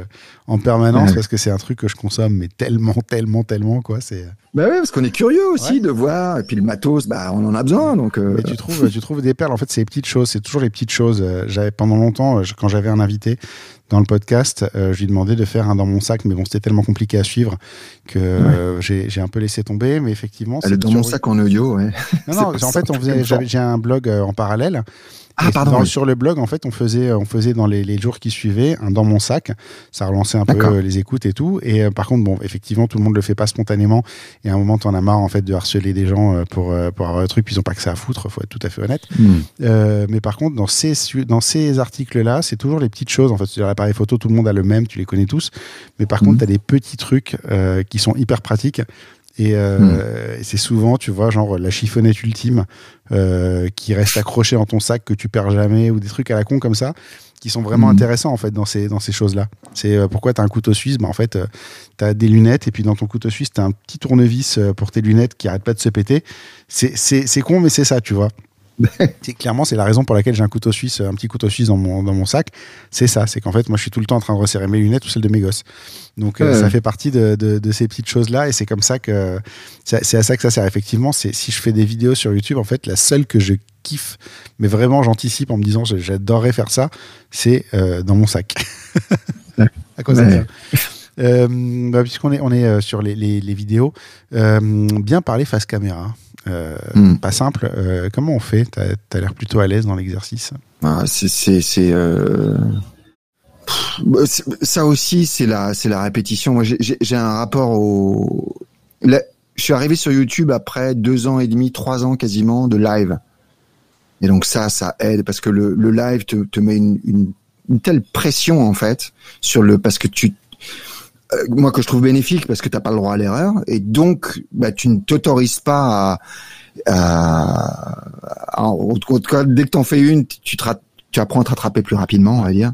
en permanence parce que c'est un truc que je consomme, mais tellement, tellement, tellement, quoi. C'est. Bah oui, parce qu'on est curieux aussi de voir. Et puis le matos, bah, on en a besoin. Donc, euh. Mais tu trouves, tu trouves des perles. En fait, c'est les petites choses. C'est toujours les petites choses. Euh, j'avais pendant longtemps, euh, quand j'avais un invité dans le podcast, je lui demandais de faire un dans mon sac, mais bon, c'était tellement compliqué à suivre que j'ai un peu laissé tomber. Mais effectivement, c'est dans mon sac en audio, ouais. Non, non. en fait, on faisait, j'ai un blog en parallèle ah, pardon. sur le blog, en fait, on faisait, on faisait dans les, les, jours qui suivaient un dans mon sac. Ça relançait un peu les écoutes et tout. Et euh, par contre, bon, effectivement, tout le monde le fait pas spontanément. Et à un moment, t'en as marre en fait de harceler des gens euh, pour euh, pour avoir un truc, puis ils ont pas que ça à foutre. Faut être tout à fait honnête. Hmm. mais par contre, dans ces dans ces articles-là, c'est toujours les petites choses. En fait, sur l'appareil photo, tout le monde a le même, tu les connais tous. Mais par contre, hmm. tu as des petits trucs qui sont hyper pratiques. Et, euh, hmm. et c'est souvent, tu vois, genre la chiffonnette ultime euh, qui reste accrochée dans ton sac que tu perds jamais ou des trucs à la con comme ça qui sont vraiment hmm. intéressants en fait dans ces dans ces choses-là. C'est euh, pourquoi tu as un couteau suisse, bah en fait tu as des lunettes et puis dans ton couteau suisse, tu as un petit tournevis pour tes lunettes qui arrête pas de se péter. C'est c'est con mais c'est ça, tu vois. clairement, c'est la raison pour laquelle j'ai un couteau suisse, un petit couteau suisse dans mon, dans mon sac. C'est ça, c'est qu'en fait, moi, je suis tout le temps en train de resserrer mes lunettes ou celles de mes gosses. Donc, euh, ça fait partie de, de, ces petites choses-là, et c'est comme ça que c'est à ça que ça sert. Effectivement, c'est si je fais des vidéos sur YouTube, en fait, la seule que je kiffe, mais vraiment, j'anticipe en me disant, j'adorerais faire ça, c'est euh, dans mon sac. à cause de euh, bah, Puisqu'on est, on est sur les, les, les vidéos, bien parler face caméra. Euh, hmm. Pas simple. Euh, comment on fait? T'as as, l'air plutôt à l'aise dans l'exercice. Ah, euh, c'est ça aussi, c'est la c'est la répétition. Moi, j'ai un rapport au. je suis arrivé sur YouTube après deux ans et demi, trois ans quasiment de live. Et donc ça, ça aide parce que le, le live te, te met une, une, une, telle pression en fait sur le parce que tu euh, moi que je trouve bénéfique parce que t'as pas le droit à l'erreur et donc bah, tu ne t'autorises pas à, en tout cas dès que t'en fais une tu te tu apprends à te rattraper plus rapidement on va dire.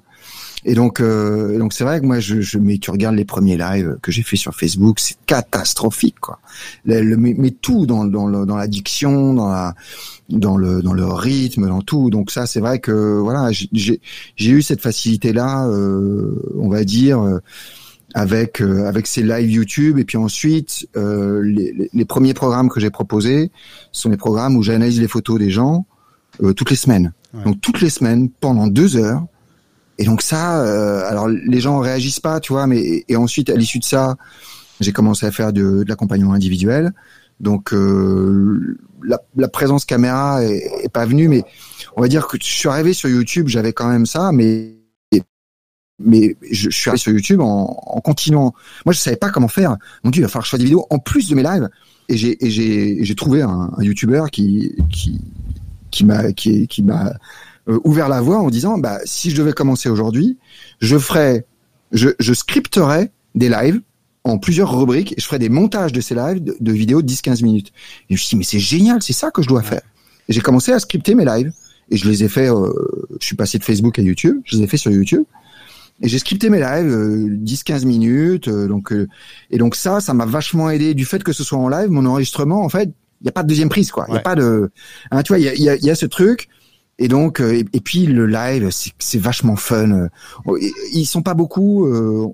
Et donc euh, donc c'est vrai que moi je, je mais tu regardes les premiers lives que j'ai fait sur Facebook c'est catastrophique quoi. Le, mais, tout dans dans dans l'addiction dans la dans le dans le rythme dans tout. Donc ça c'est vrai que voilà j'ai j'ai eu cette facilité là euh, on va dire avec euh, avec ces live YouTube et puis ensuite euh, les, les, premiers programmes que j'ai proposés sont les programmes où j'analyse les photos des gens euh, toutes les semaines. Donc toutes les semaines pendant deux heures. Et donc ça, euh, alors les gens réagissent pas, tu vois, mais et ensuite à l'issue de ça, j'ai commencé à faire de, de l'accompagnement individuel. Donc la, la, présence caméra est, est, pas venue, mais on va dire que je suis arrivé sur YouTube, j'avais quand même ça, mais mais je, suis arrivé sur YouTube en, continuant. Moi, je savais pas comment faire. Mon Dieu, il va falloir que je fasse des vidéos en plus de mes lives. Et j'ai trouvé un, un YouTuber qui qui qui m'a qui, qui m'a euh, ouvert la voie en disant bah si je devais commencer aujourd'hui, je ferais je je scripterais des lives en plusieurs rubriques et je ferais des montages de ces lives de, de vidéos de 10-15 minutes. Et je me suis dit mais c'est génial, c'est ça que je dois faire. Et j'ai commencé à scripter mes lives et je les ai fait. Euh, je suis passé de Facebook à YouTube, je les ai fait sur YouTube. Et j'ai scripté mes lives, 10-15 euh, minutes. Euh, donc euh, et donc ça, ça m'a vachement aidé du fait que ce soit en live. Mon enregistrement, en fait, il y a pas de deuxième prise, quoi. Il y a pas de, hein, tu vois, il y a, y, a, y a, ce truc. Et donc, et, puis le live, c'est vachement fun. Ils sont pas beaucoup,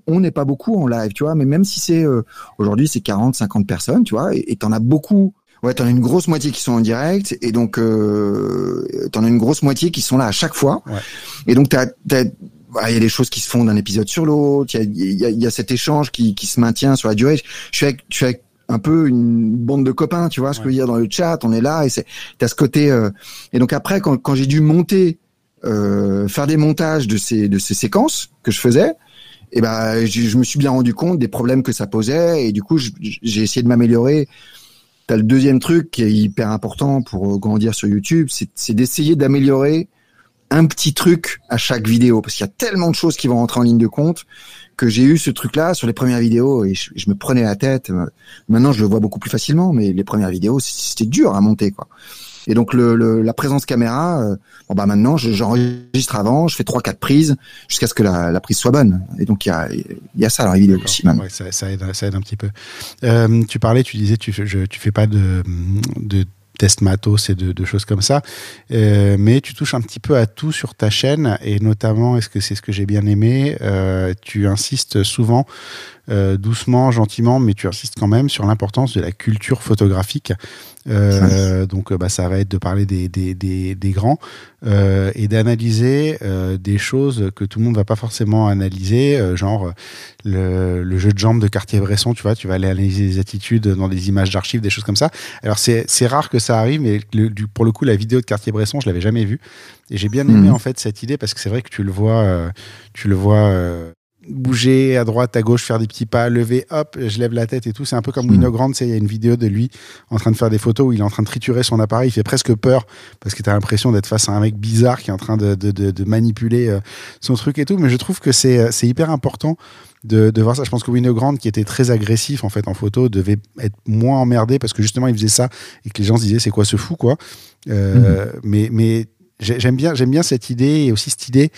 on n'est pas beaucoup en live, tu vois. Mais même si c'est aujourd'hui, c'est 40, 50 personnes, tu vois, et t'en as beaucoup. Ouais, t'en as une grosse moitié qui sont en direct, et donc euh, t'en as une grosse moitié qui sont là à chaque fois. Ouais. Et donc t'as, as, il y a des choses qui se font d'un épisode sur l'autre. Il y a, y a, cet échange qui, qui se maintient sur la durée. Je suis avec, je suis avec un peu une bande de copains, tu vois ce que je veux dire dans le chat. On est là et c'est t'as ce côté. Euh, et donc après, quand, quand j'ai dû monter, euh, faire des montages de ces de ces séquences que je faisais, et eh ben je, me suis bien rendu compte des problèmes que ça posait et du coup j'ai essayé de m'améliorer. T'as le deuxième truc qui est hyper important pour grandir sur YouTube, c'est d'essayer d'améliorer un petit truc à chaque vidéo parce qu'il y a tellement de choses qui vont rentrer en ligne de compte que j'ai eu ce truc-là sur les premières vidéos et je, me prenais la tête. Maintenant, je le vois beaucoup plus facilement, mais les premières vidéos, c'était dur à monter, quoi. Et donc le, la présence caméra, euh, bon bah maintenant j'enregistre avant, je fais trois quatre prises jusqu'à ce que la, la, prise soit bonne. Et donc il y a, y a ça dans la vidéo aussi Ouais, ça, ça, aide, ça aide un petit peu. Euh, tu parlais, tu disais, tu, je, tu fais pas de, de test matos et de, de choses comme ça. Euh, mais tu touches un petit peu à tout sur ta chaîne et notamment, est-ce que c'est ce que j'ai bien aimé, euh, tu insistes souvent euh, doucement, gentiment, mais tu insistes quand même sur l'importance de la culture photographique. Euh, donc, bah, ça va être de parler des, des, des, des grands euh, et d'analyser euh, des choses que tout le monde va pas forcément analyser, euh, genre le, le, jeu de jambes de Cartier-Bresson, tu vois, tu vas aller analyser des attitudes dans des images d'archives, des choses comme ça. Alors, c'est rare que ça arrive, mais le, du, pour le coup, la vidéo de Cartier-Bresson, je l'avais jamais vue. Et j'ai bien aimé, mmh. en fait, cette idée parce que c'est vrai que tu le vois, tu le vois bouger à droite, à gauche, faire des petits pas, lever, hop, je lève la tête et tout. C'est un peu comme Winogrand, il y a une vidéo de lui en train de faire des photos où il est en train de triturer son appareil. Il fait presque peur parce que tu as l'impression d'être face à un mec bizarre qui est en train de, de, de, de manipuler euh, son truc et tout. Mais je trouve que c'est euh, hyper important de, de, voir ça. Je pense que Winogrand, qui était très agressif en fait en photo, devait être moins emmerdé parce que justement il faisait ça et que les gens se disaient c'est quoi ce fou quoi. Euh, mmh. Mais, mais j'aime bien, j'aime bien cette idée et aussi cette idée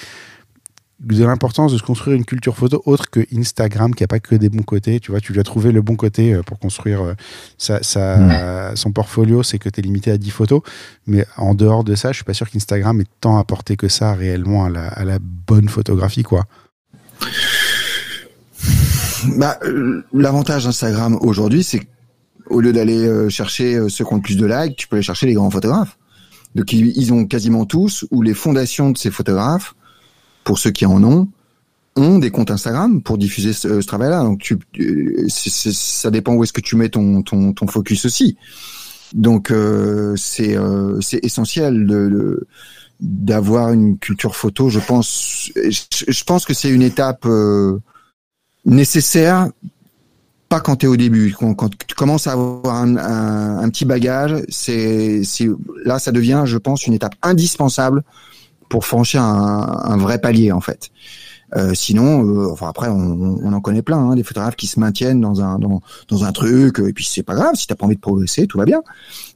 de l'importance de se construire une culture photo autre que Instagram qui a pas que des bons côtés. Tu vois tu lui as trouvé le bon côté euh, pour construire euh, sa, sa son portfolio c'est que tu es limité à 10 photos. Mais en dehors de ça je suis pas sûr qu'Instagram ait tant apporté que ça réellement à la, à la bonne photographie quoi. Bah, euh, l'avantage d'Instagram aujourd'hui c'est au lieu d'aller chercher ceux qui ont le plus de likes tu peux aller chercher les grands photographes. Donc ils ont quasiment tous ou les fondations de ces photographes pour ceux qui en ont, ont des comptes Instagram pour diffuser ce, ce travail-là. Donc, c ça dépend où est-ce que tu mets ton, ton, ton focus aussi. Donc, euh, c'est euh, essentiel d'avoir une culture photo. Je pense, je, pense que c'est une étape euh, nécessaire. Pas quand tu es au début, quand, tu commences à avoir un, un, un petit bagage, c'est là ça devient, je pense, une étape indispensable pour franchir un, un vrai palier en fait. Euh, sinon, euh, enfin après, on, on, en connaît plein, hein, des photographes qui se maintiennent dans un dans, dans un truc, et puis c'est pas grave. Si t'as pas envie de progresser, tout va bien.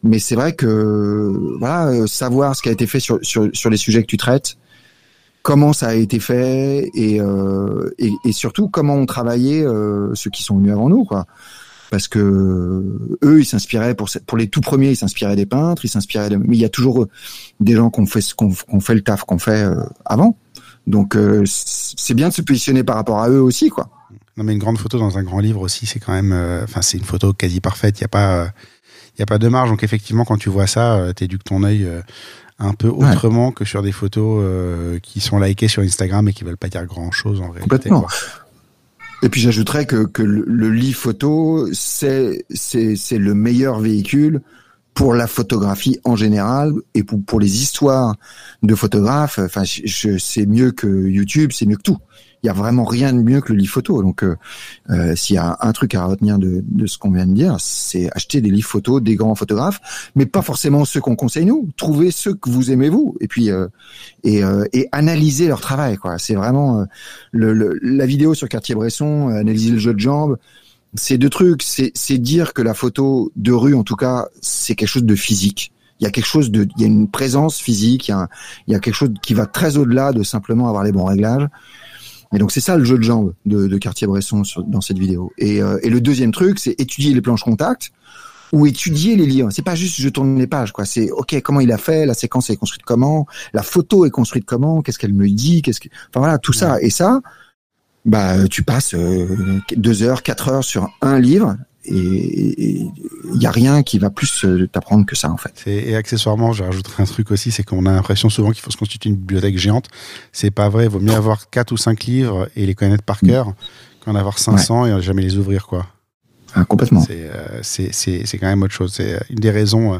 Mais c'est vrai que voilà, euh, savoir ce qui a été fait sur sur, sur les sujets que tu traites, comment ça a été fait, et euh, et, et, surtout comment ont travaillé euh, ceux qui sont venus avant nous, quoi parce que eux, ils s'inspiraient pour pour les tout premiers, ils s'inspiraient des peintres, ils s'inspiraient de, mais il y a toujours des gens qu'on fait qu'on qu fait le taf qu'on fait euh, avant. Donc euh, c'est bien de se positionner par rapport à eux aussi, quoi. Non, mais une grande photo dans un grand livre aussi, c'est quand même, euh, enfin, c'est une photo quasi parfaite. Il y a pas, il y a pas de marge. Donc effectivement, quand tu vois ça, t'éduques ton œil un peu autrement ouais. que sur des photos qui sont likées sur Instagram et qui veulent pas dire grand chose en réalité. Complètement. Quoi. Et puis j'ajouterais que, que le, lit photo, c'est c'est le meilleur véhicule pour la photographie en général et pour, pour les histoires de photographes. Enfin, je, je c'est mieux que YouTube, c'est mieux que tout il y a vraiment rien de mieux que le livre photo. Donc, euh, euh, s'il y a un truc à retenir de, de ce qu'on vient de dire, c'est acheter des livres photos des grands photographes, mais pas forcément ceux qu'on conseille nous. Trouvez ceux que vous aimez vous, et puis euh, et, euh, et analyser leur travail. Quoi. C'est vraiment euh, le, le, la vidéo sur Cartier-Bresson, analyser le jeu de jambes. C'est deux trucs. C'est dire que la photo de rue, en tout cas, c'est quelque chose de physique il y a quelque chose de, il y a une présence physique, il y a, il y a quelque chose qui va très au-delà de simplement avoir les bons réglages. Et donc c'est ça le jeu de jambes de, de Cartier-Bresson dans cette vidéo. Et, euh, et le deuxième truc, c'est étudier les planches contact ou étudier les livres. C'est pas juste je tourne les pages, quoi. C'est ok, comment il a fait, la séquence est construite comment, la photo est construite comment, qu'est-ce qu'elle me dit, qu'est-ce que, enfin voilà, tout ouais. ça. Et ça, bah tu passes euh, deux heures, quatre heures sur un livre et il n'y a rien qui va plus t'apprendre que ça en fait. Et, accessoirement, je rajouterai un truc aussi, c'est qu'on a l'impression souvent qu'il faut se constituer une bibliothèque géante. C'est pas vrai, il vaut mieux avoir quatre ou cinq livres et les connaître par cœur mmh. qu'en avoir 500 ouais. et jamais les ouvrir quoi. Ah, complètement. Euh, c'est quand même autre chose. C'est une des raisons, euh,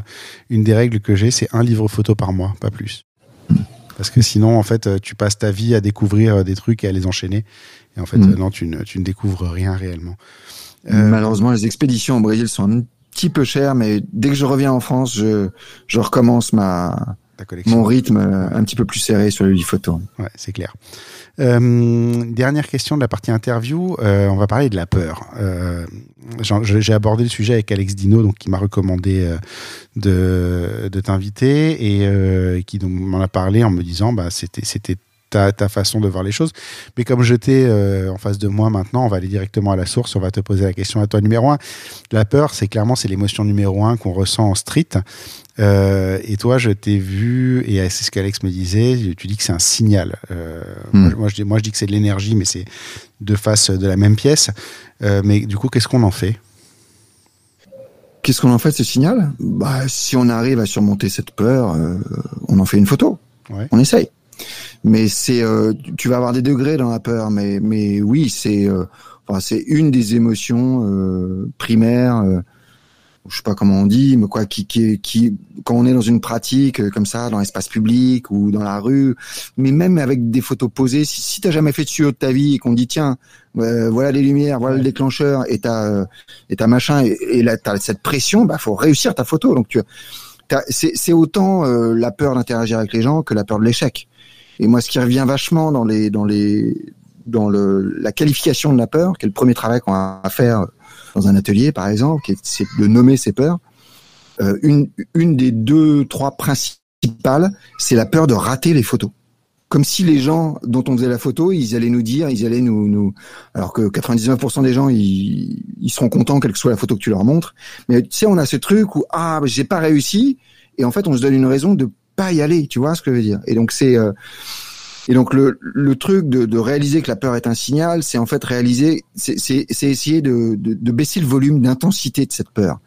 une des règles que j'ai, c'est un livre photo par mois, pas plus. Mmh. Parce que sinon, en fait, tu passes ta vie à découvrir des trucs et à les enchaîner. Et en fait, mmh. non, tu ne, tu ne découvres rien réellement. Euh... Malheureusement, les expéditions au Brésil sont un petit peu chères, mais dès que je reviens en France, je, je recommence ma. Mon rythme un petit peu plus serré sur le photo. Ouais, c'est clair. Euh, dernière question de la partie interview, euh, on va parler de la peur. Euh, j'ai abordé le sujet avec Alex Dino, donc qui m'a recommandé euh, de, de t'inviter et euh, qui m'en a parlé en me disant, bah c'était ta, ta, façon de voir les choses. Mais comme je t'ai en face de moi maintenant, on va aller directement à la source. On va te poser la question à toi numéro un. La peur, c'est clairement c'est l'émotion numéro un qu'on ressent en street. Euh, et toi, je t'ai vu, et c'est ce qu'Alex me disait, tu dis que c'est un signal. Euh, mm. moi, je dis, moi, je dis que c'est de l'énergie, mais c'est deux faces de la même pièce. Euh, mais du coup, qu'est-ce qu'on en fait? Qu'est-ce qu'on en fait, ce signal? Bah, Si on arrive à surmonter cette peur, euh, on en fait une photo. Ouais. On essaye. Mais c'est, euh, tu vas avoir des degrés dans la peur, mais, mais oui, c'est, enfin, c'est une des émotions primaires je sais pas comment on dit, mais quoi, qui, qui, qui, quand on est dans une pratique euh, comme ça, dans l'espace public ou dans la rue, mais même avec des photos posées, si, si t'as jamais fait de tuyau de ta vie et qu'on dit tiens, euh, voilà les lumières, voilà le déclencheur et t'as euh, et t'as machin et, et là t'as cette pression, bah faut réussir ta photo. Donc tu, c'est autant la peur d'interagir avec les gens que la peur de l'échec. Et moi, ce qui revient vachement dans les dans les dans le la qualification de la peur, qui est le premier travail qu'on a à faire dans un atelier, par exemple, c'est de nommer ses peurs. Euh, une, une des deux, trois principales, c'est la peur de rater les photos. Comme si les gens dont on faisait la photo, ils allaient nous dire, ils allaient nous, nous alors que 99% des gens, ils, ils seront contents quelle que soit la photo que tu leur montres. Mais tu sais, on a ce truc où ah, j'ai pas réussi, et en fait, on se donne une raison de pas y aller. Tu vois ce que je veux dire Et donc c'est euh, et donc le, le truc de, de, réaliser que la peur est un signal, c'est en fait réaliser, c'est essayer de, de, de, baisser le volume d'intensité de cette peur,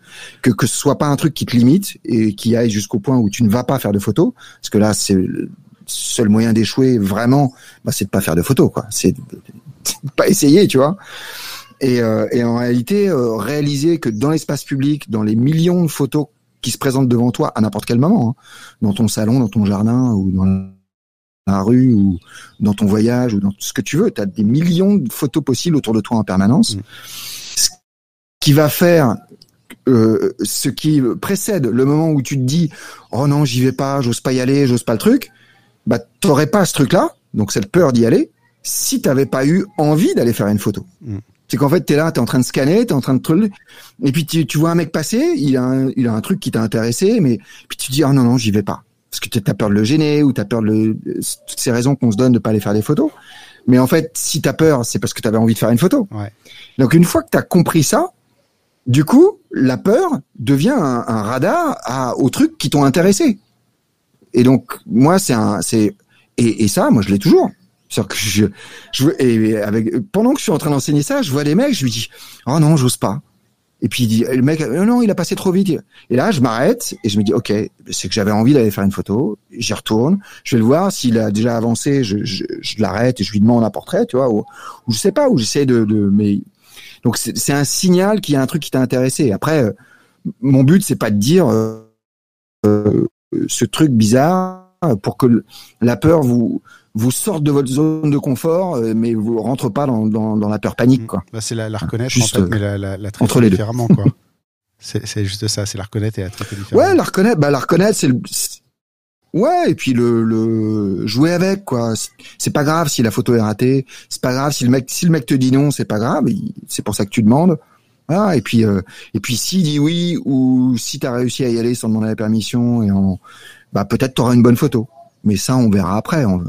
que que ce soit pas un truc qui te limite et qui aille jusqu'au point où tu ne vas pas faire de photos, parce que là c'est le seul moyen d'échouer vraiment, bah, c'est de pas faire de photos quoi, c'est pas essayer, tu vois. Et, euh, et en réalité, euh, réaliser que dans l'espace public, dans les millions de photos qui se présentent devant toi à n'importe quel moment, hein, dans ton salon, dans ton jardin ou dans la rue ou dans ton voyage ou dans ce que tu veux. Tu as des millions de photos possibles autour de toi en permanence. Mm. Ce qui va faire euh, ce qui précède le moment où tu te dis oh non j'y vais pas, j'ose pas y aller, j'ose pas le truc, bah t'aurais pas ce truc-là, donc cette peur d'y aller, si t'avais pas eu envie d'aller faire une photo. Mm. C'est qu'en fait t'es là, t'es en train de scanner, t'es en train de et puis tu, tu vois un mec passer, il a un, il a un truc qui t'a intéressé, mais puis tu te dis oh non non j'y vais pas parce que tu as peur de le gêner ou tu as peur de le, toutes ces raisons qu'on se donne de pas aller faire des photos. Mais en fait, si tu as peur, c'est parce que tu avais envie de faire une photo. Ouais. Donc une fois que tu as compris ça, du coup, la peur devient un, radar à, aux trucs qui t'ont intéressé. Et donc moi, c'est un, c'est et, et ça, moi je l'ai toujours. Cest que je, je et avec pendant que je suis en train d'enseigner ça, je vois des mecs, je lui dis oh non, j'ose pas. Et puis il dit, le mec, non, non, il a passé trop vite. Et là, je m'arrête et je me dis, ok, c'est que j'avais envie d'aller faire une photo. J'y retourne. Je vais le voir. S'il a déjà avancé, je, je, je l'arrête et je lui demande un portrait, tu vois, ou, ou je sais pas, ou j'essaie de, de, mais donc c'est un signal qu'il y a un truc qui t'a intéressé. Après, euh, mon but c'est pas de dire euh, euh, ce truc bizarre pour que la peur vous vous sortent de votre zone de confort, euh, mais vous rentrez pas dans, dans, dans la peur panique, quoi. Bah, c'est la, la reconnaître, juste, en fait, mais la, la, la traiter entre les différemment, quoi. c'est juste ça, c'est la reconnaître et la traiter différemment. Ouais, la reconnaître, bah, la reconnaître, c'est le, Ouais, et puis le, le jouer avec quoi. C'est pas grave si la photo est ratée, c'est pas grave si le mec si le mec te dit non, c'est pas grave, c'est pour ça que tu demandes. Voilà, et puis euh, et puis s'il dit oui ou si tu as réussi à y aller sans demander la permission et en bah peut-être tu auras une bonne photo. Mais ça on verra après. On,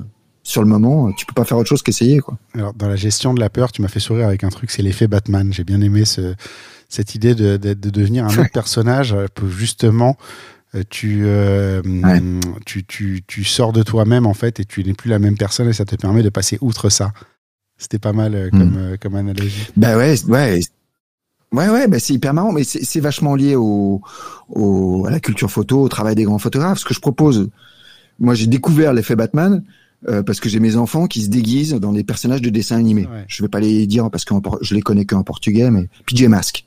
sur le moment, tu peux pas faire autre chose qu'essayer. Quoi. Alors, dans la gestion de la peur, tu m'as fait sourire avec un truc, c'est l'effet Batman. J'ai bien aimé ce, cette idée de, de, de devenir un autre personnage pour justement euh, tu, euh, tu, tu, tu, sors de toi-même en fait et tu n'es plus la même personne et ça te permet de passer outre ça. C'était pas mal euh, comme, mm. comme analogie. Bah ouais, ouais. Ouais, ouais, bah c'est hyper marrant, mais c'est vachement lié au, au, à la culture photo, au travail des grands photographes. Ce que je propose, moi j'ai découvert l'effet Batman, euh, parce que j'ai mes enfants qui se déguisent dans des personnages de dessins animés. Ouais. Je vais pas les dire parce que je les connais qu'en portugais, mais PJ Mask.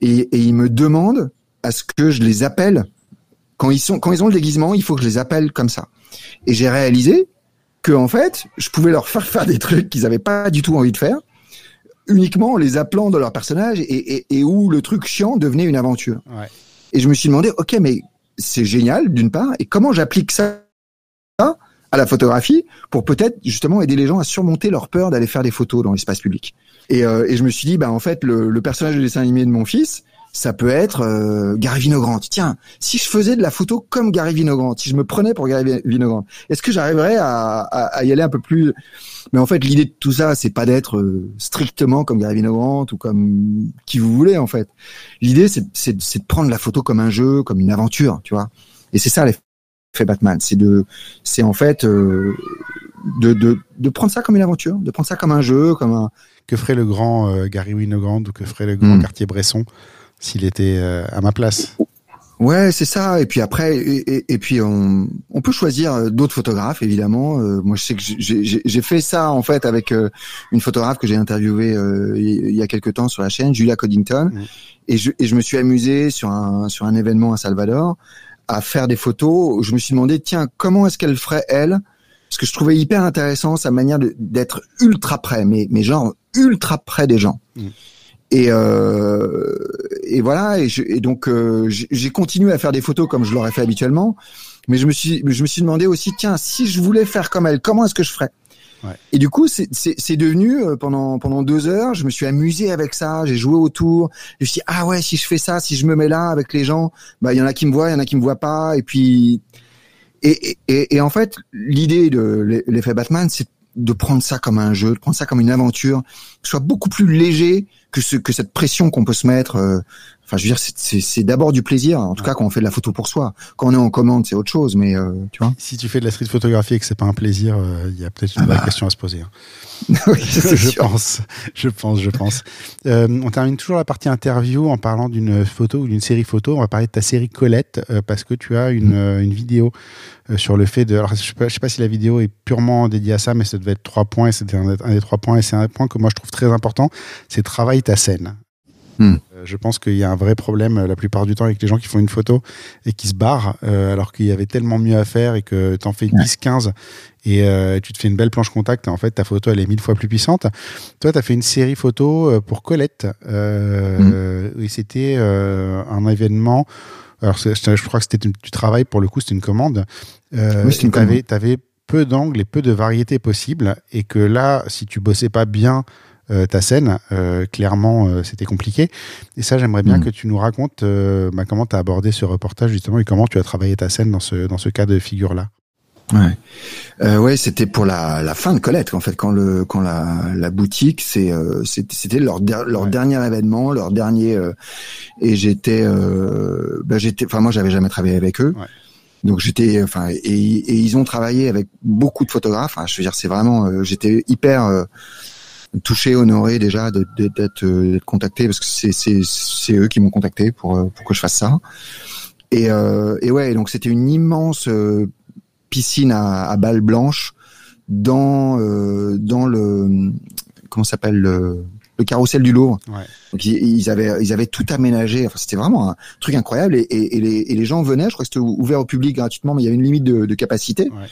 Et, et ils me demandent à ce que je les appelle quand ils sont quand ils ont le déguisement, il faut que je les appelle comme ça. Et j'ai réalisé que en fait, je pouvais leur faire faire des trucs qu'ils avaient pas du tout envie de faire, uniquement en les appelant de leur personnage et, et, et où le truc chiant devenait une aventure. Ouais. Et je me suis demandé, ok, mais c'est génial d'une part, et comment j'applique ça à la photographie pour peut-être justement aider les gens à surmonter leur peur d'aller faire des photos dans l'espace public. Et, euh, et, je me suis dit, bah en fait, le, le, personnage de dessin animé de mon fils, ça peut être euh, Gary Vinogrand. Tiens, si je faisais de la photo comme Gary Vinogrand, si je me prenais pour Gary Vinogrand, est-ce que j'arriverais à, à, à, y aller un peu plus Mais en fait, l'idée de tout ça, c'est pas d'être euh, strictement comme Gary Vinogrand ou comme qui vous voulez. En fait, l'idée, c'est, c'est, de prendre la photo comme un jeu, comme une aventure, tu vois. Et c'est ça l'effet Batman, c'est de, c'est en fait euh, de, de, de prendre ça comme une aventure, de prendre ça comme un jeu, comme un. Que ferait le grand euh, Gary Winogrand ou que ferait le grand quartier Bresson s'il était euh, à ma place. Ouais, c'est ça. Et puis après, et, et, puis on, on, peut choisir euh, d'autres photographes, évidemment. Euh, moi, je sais que j'ai fait ça en fait avec une photographe que j'ai interviewée il y a quelques temps sur la chaîne, Julia Coddington, mmh. et, je, et je me suis amusé sur un sur un événement à Salvador à faire des photos. Je me suis demandé, tiens, comment est-ce qu'elle ferait elle? Parce que je trouvais hyper intéressant sa manière d'être ultra près, mais mais genre ultra près des gens. Mmh. Et, euh, et voilà. Et, je, et donc euh, j'ai continué à faire des photos comme je l'aurais fait habituellement, mais je me suis je me suis demandé aussi tiens si je voulais faire comme elle, comment est-ce que je ferais? Ouais. Et du coup c'est c'est devenu euh, pendant pendant deux heures, je me suis amusé avec ça, j'ai joué autour. Je me suis dit, ah ouais si je fais ça, si je me mets là avec les gens, bah il y en a qui me voient, il y en a qui me voient pas, et puis et, et, et en fait, l'idée de l'effet Batman, c'est de prendre ça comme un jeu, de prendre ça comme une aventure, soit beaucoup plus léger que ce que cette pression qu'on peut se mettre. Enfin, je veux dire, c'est d'abord du plaisir. En tout cas, quand on fait de la photo pour soi. Quand on est en commande, c'est autre chose. Mais euh, tu vois. Si tu fais de la street photographie et que c'est pas un plaisir, euh, il y a peut-être une ah bah. question à se poser. Hein. oui, je pense, je pense, je pense. Euh, on termine toujours la partie interview en parlant d'une photo ou d'une série photo. On va parler de ta série Colette parce que tu as une, mm. une vidéo sur le fait de. Alors, je sais, pas, sais pas si la vidéo est purement dédiée à ça, mais ça devait être trois points. C'était un, un, des trois points et c'est un point que moi je trouve très important. C'est travailler ta scène. Hmm. Euh, je pense qu'il y a un vrai problème euh, la plupart du temps avec les gens qui font une photo et qui se barrent euh, alors qu'il y avait tellement mieux à faire et que tu en fais 10, 15 et tu te fais une belle planche contact et en fait ta photo elle est mille fois plus puissante. Toi tu as fait une série photo pour Colette hmm. et c'était un événement alors je crois que c'était du travail pour le coup c'était une commande. oui, tu avais, avais peu d'angles et peu de variétés possibles et que là si tu bossais pas bien euh, ta scène. Euh, clairement, euh, c'était compliqué. Et ça, j'aimerais bien mm. que tu nous racontes bah, comment tu as abordé ce reportage justement et comment tu as travaillé ta scène dans ce, dans ce cas de figure-là. Ouais, euh, ouais, c'était pour la, la fin de Colette en fait quand le quand la, la boutique c'est c'était leur leur dernier événement, leur dernier et j'étais bah, j'étais enfin moi j'avais jamais travaillé avec eux. Donc j'étais enfin et, et, ils ont travaillé avec beaucoup de photographes, je veux dire c'est vraiment j'étais hyper touché, honoré déjà d'être contacté parce que c'est c'est eux qui m'ont contacté pour euh, pour que je fasse ça. Et euh, et ouais, donc c'était une immense euh, piscine à, à balles blanches dans euh, dans le comment s'appelle le le carrousel du Louvre. Ouais. Donc ils, avaient ils avaient tout aménagé. Enfin c'était vraiment un truc incroyable et, et, et, les, et les gens venaient. Je crois que c'était ouvert au public gratuitement, mais il y avait une limite de, de capacité. Ouais.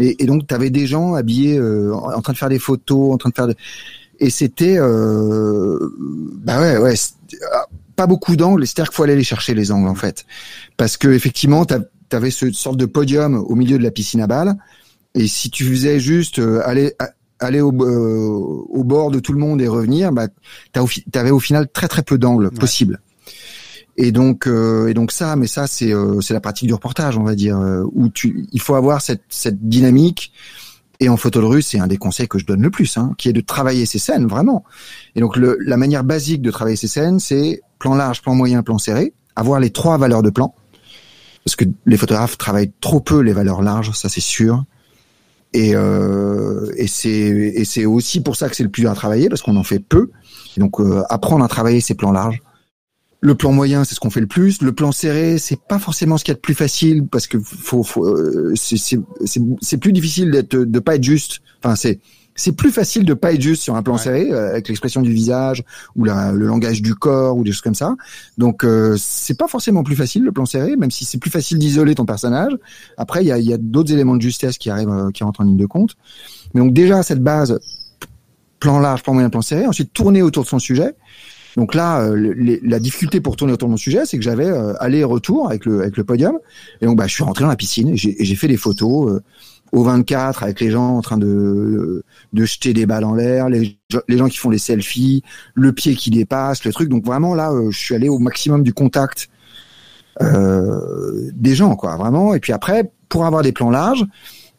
Mais et donc tu avais des gens habillés euh, en, train de faire des photos, en train de faire et c'était euh, bah ouais ouais pas beaucoup d'angles. C'est-à-dire qu'il faut aller les chercher les angles en fait, parce que effectivement tu avais ce sorte de podium au milieu de la piscine à balles. Et si tu faisais juste euh, aller aller au, euh, au, bord de tout le monde et revenir, bah, t'avais au final très très peu d'angles possibles. Et donc, euh, et donc ça, mais ça c'est euh, c'est la pratique du reportage, on va dire, euh, où tu, il faut avoir cette cette dynamique. Et en photo de rue, c'est un des conseils que je donne le plus, hein, qui est de travailler ces scènes vraiment. Et donc le, la manière basique de travailler ces scènes, c'est plan large, plan moyen, plan serré, avoir les trois valeurs de plan, parce que les photographes travaillent trop peu les valeurs larges, ça c'est sûr. Et, euh, et c'est aussi pour ça que c'est le plus dur à travailler parce qu'on en fait peu. Et donc euh, apprendre à travailler ces plans larges. Le plan moyen, c'est ce qu'on fait le plus. Le plan serré, c'est pas forcément ce qu'il y a de plus facile parce que faut, faut euh, c'est plus difficile d'être de pas être juste. Enfin c'est c'est plus facile de pas être juste sur un plan serré euh, avec l'expression du visage ou la, le langage du corps ou des choses comme ça. Donc euh, c'est pas forcément plus facile le plan serré, même si c'est plus facile d'isoler ton personnage. Après il y a, y a d'autres éléments de justesse qui arrivent, euh, qui rentrent en ligne de compte. Mais donc déjà cette base plan large, plan moyen, plan serré. Ensuite tourner autour de son sujet. Donc là, euh, la difficulté pour tourner autour de mon sujet, c'est que j'avais euh, aller-retour avec le avec le podium. Et donc, bah, je suis rentré dans la piscine et j'ai fait des photos euh, au 24 avec les gens en train de de jeter des balles en l'air, les, les gens qui font les selfies, le pied qui dépasse, le truc. Donc vraiment là, je suis allé au maximum du contact des gens, quoi, vraiment. Et puis après, pour avoir des plans larges,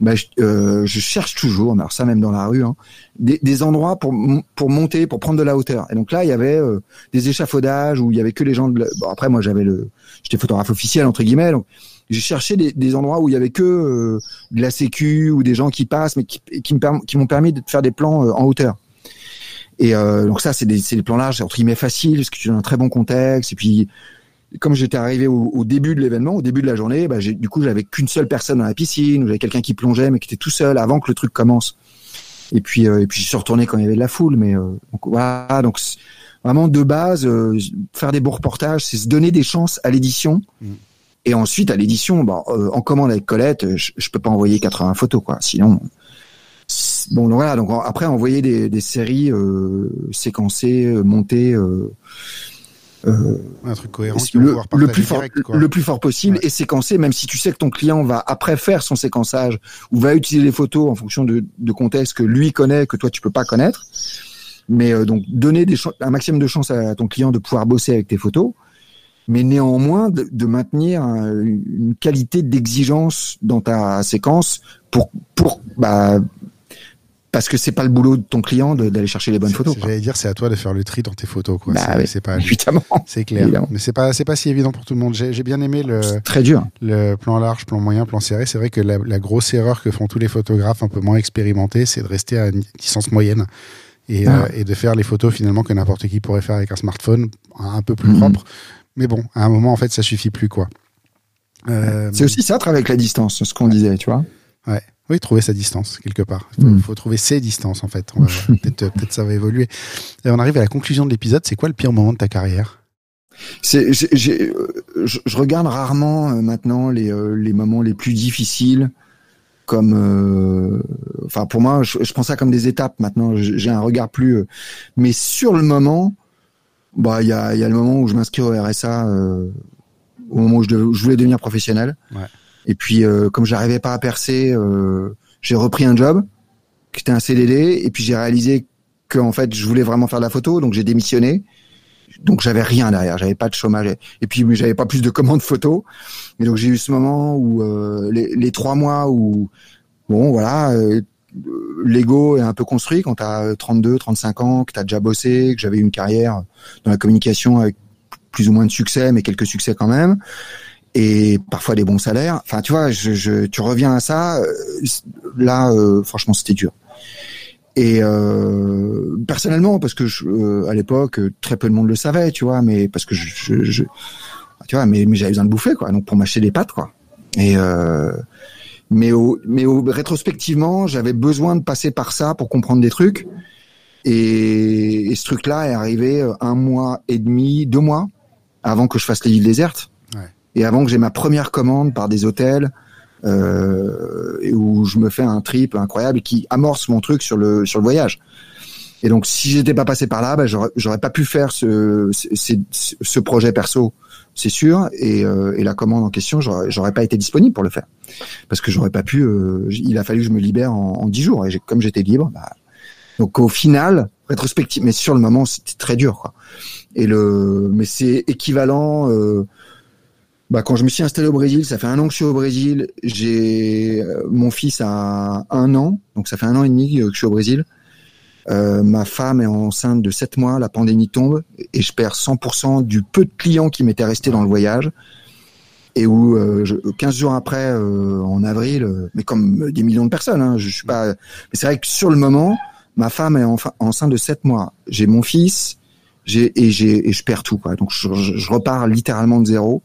bah, je, euh, je, cherche toujours, alors ça même dans la rue, hein, des, des, endroits pour pour monter, pour prendre de la hauteur. Et donc là, il y avait euh, des échafaudages où il y avait que les gens. De bon, après, moi, j'avais le, j'étais photographe officiel entre guillemets, donc j'ai cherché des, des, endroits où il y avait que euh, de la sécu ou des gens qui passent, mais qui, qui me qui m'ont permis de faire des plans euh, en hauteur. Et donc ça, c'est des, des plans larges, entre guillemets faciles, parce que tu as un très bon contexte. Et puis comme j'étais arrivé au, au, début de l'événement, au début de la journée, bah, du coup, j'avais qu'une seule personne dans la piscine, j'avais quelqu'un qui plongeait, mais qui était tout seul avant que le truc commence. Et puis, euh, et puis, je suis retourné quand il y avait de la foule. Mais euh, donc, voilà, donc vraiment de base, euh, faire des beaux reportages, c'est se donner des chances à l'édition. Mm. Et ensuite, à l'édition, bon, en commande avec Colette, je, je peux pas envoyer 80 photos, quoi. Sinon, bon, donc voilà. Donc après, envoyer des, des séries séquencées, montées euh, un truc cohérent le, le, plus fort, le plus fort possible et séquencer, même si tu sais que ton client va après faire son séquençage ou va utiliser les photos en fonction de, de contexte que lui connaît, que toi tu peux pas connaître. Mais euh, donc donner des un maximum de chance à ton client de pouvoir bosser avec tes photos, mais néanmoins de, de maintenir une qualité d'exigence dans ta séquence pour pour bah, parce que c'est pas le boulot de ton client d'aller chercher les bonnes photos. J'allais dire, c'est à toi de faire le tri dans tes photos. Quoi. Bah, c'est pas évidemment. C'est clair. Mais c'est pas c'est pas si évident pour tout le monde. J'ai bien aimé le très dur. Le plan large, plan moyen, plan serré. C'est vrai que la, la, grosse erreur que font tous les photographes un peu moins expérimentés, c'est de rester à une distance moyenne. Et, ah. euh, et de faire les photos finalement que n'importe qui pourrait faire avec un smartphone un peu plus mm-hmm. propre. Mais bon, à un moment, en fait, ça suffit plus, quoi. Euh, c'est aussi ça, travailler avec la distance, ce qu'on disait, tu vois. Ouais. Oui, trouver sa distance quelque part. Il faut, hmm. faut, trouver ses distances en fait. Peut-être peut ça va évoluer. Et on arrive à la conclusion de l'épisode. C'est quoi le pire moment de ta carrière? C'est, je, je, regarde rarement euh, maintenant les, euh, les moments les plus difficiles comme, euh, enfin pour moi, je, je prends ça comme des étapes. Maintenant, j'ai un regard plus. mais sur le moment, bah il y a, y a le moment où je m'inscris au RSA, au moment où je, je voulais devenir professionnel. Ouais. Et puis, euh, comme j'arrivais pas à percer, euh, j'ai repris un job qui était un CDD. Et puis, j'ai réalisé que en fait, je voulais vraiment faire de la photo, donc j'ai démissionné. Donc, j'avais rien derrière, j'avais pas de chômage. Et puis, j'avais pas plus de commandes photos. Et donc, j'ai eu ce moment où euh, les, trois mois où, bon, voilà, euh, l'ego est un peu construit quand tu as 32, 35 ans, que tu as déjà bossé, que j'avais une carrière dans la communication avec plus ou moins de succès, mais quelques succès quand même et parfois des bons salaires. Enfin, tu vois, je, je tu reviens à ça. Euh, là, euh, franchement, c'était dur. Et euh, personnellement, parce que je, euh, à l'époque, très peu de monde le savait, tu vois, mais parce que je, je, tu vois, mais, j'avais besoin de bouffer, quoi, donc pour m'acheter des pâtes, quoi. Et mais au, mais au, rétrospectivement, j'avais besoin de passer par ça pour comprendre des trucs. Et, ce truc-là est arrivé un mois et demi, deux mois avant que je fasse les îles désertes et avant que j'ai ma première commande par des hôtels euh, où je me fais un trip incroyable qui amorce mon truc sur le sur le voyage. Et donc si j'étais pas passé par là, bah, j'aurais pas pu faire ce, ce, ce projet perso, c'est sûr. Et, euh, et, la commande en question, j'aurais pas été disponible pour le faire parce que j'aurais pas pu. Euh, il a fallu que je me libère en dix jours. Et comme j'étais libre, bah, donc au final, rétrospective, mais sur le moment, c'était très dur. Quoi. Et le, mais c'est équivalent. Euh, bah, quand je me suis installé au Brésil, ça fait un an que je suis au Brésil. J'ai euh, mon fils a un an, donc ça fait un an et demi que je suis au Brésil. Euh, ma femme est enceinte de 7 mois, la pandémie tombe et je perds 100% du peu de clients qui m'étaient restés dans le voyage. Et où euh, je, 15 jours après, euh, en avril, euh, mais comme des millions de personnes, hein, je, suis pas. Mais c'est vrai que sur le moment, ma femme est enfin enceinte de 7 mois. J'ai mon fils, j'ai et j'ai et je perds tout quoi. Donc je, je repars littéralement de zéro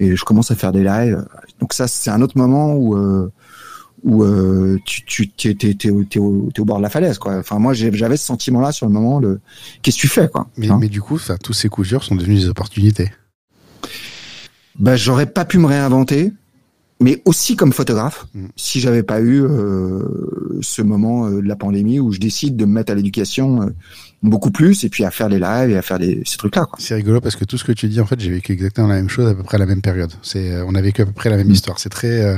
et je commence à faire des lives. Donc ça, c'est un autre moment où euh, où euh, tu tu t'es, t'es, t'es, au, au, bord de la falaise quoi. Enfin moi j'avais ce sentiment là sur le moment de qu'est-ce que tu fais quoi. Mais, hein mais du coup ça, tous ces coups durs sont devenus des opportunités. Bah j'aurais pas pu me réinventer, mais aussi comme photographe mm. si j'avais pas eu euh, ce moment euh, de la pandémie où je décide de me mettre à l'éducation beaucoup plus, et puis à faire les lives et à faire des, ces trucs-là. C'est rigolo parce que tout ce que tu dis, en fait, j'ai vécu exactement la même chose à peu près à la même période. C'est, euh, on a vécu à peu près la même Mm. histoire. C'est très, euh,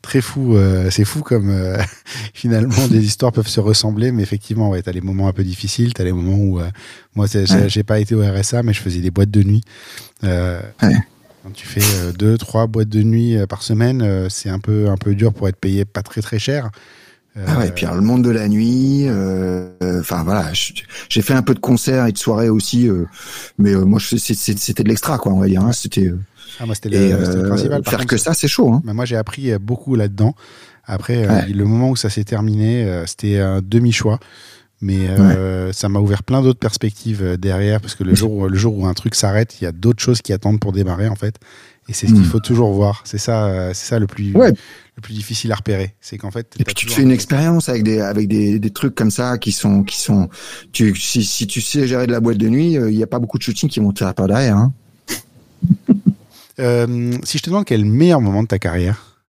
très fou. euh, c'est fou comme euh, finalement des histoires peuvent se ressembler, mais effectivement, ouais, t'as les moments un peu difficiles, t'as les moments où moi, Ouais. j'ai pas été au RSA, mais je faisais des boîtes de nuit. Ouais. Quand tu fais deux, trois boîtes de nuit par semaine, c'est un peu, un peu dur pour être payé pas très très cher. Euh, Ah ouais, et puis alors, le monde de la nuit, euh, euh, enfin voilà, j'ai fait un peu de concerts et de soirées aussi, euh, mais euh, moi c'était de l'extra quoi, on va dire. hein, C'était euh, ah, moi, c'était le, euh, principal. Par faire contre, que ça, c'est chaud. Hein. Mais moi, j'ai appris euh, beaucoup là-dedans. Après, euh, le moment où ça s'est terminé, euh, c'était un demi-choix. Mais euh, ça m'a ouvert plein d'autres perspectives euh, derrière, parce que le jour, où, le jour où un truc s'arrête, il y a d'autres choses qui attendent pour démarrer, en fait. Et c'est ce qu'il Mm. faut toujours voir. C'est ça, euh, c'est ça le plus, Ouais. Le plus difficile à repérer. C'est qu'en fait, Et puis tu te fais un une expérience avec des avec des, des trucs comme ça qui sont qui sont tu si, si tu sais gérer de la boîte de nuit, euh, il y a pas beaucoup de shootings qui vont te faire par derrière. Hein. Euh, si je te demande quel est le meilleur moment de ta carrière,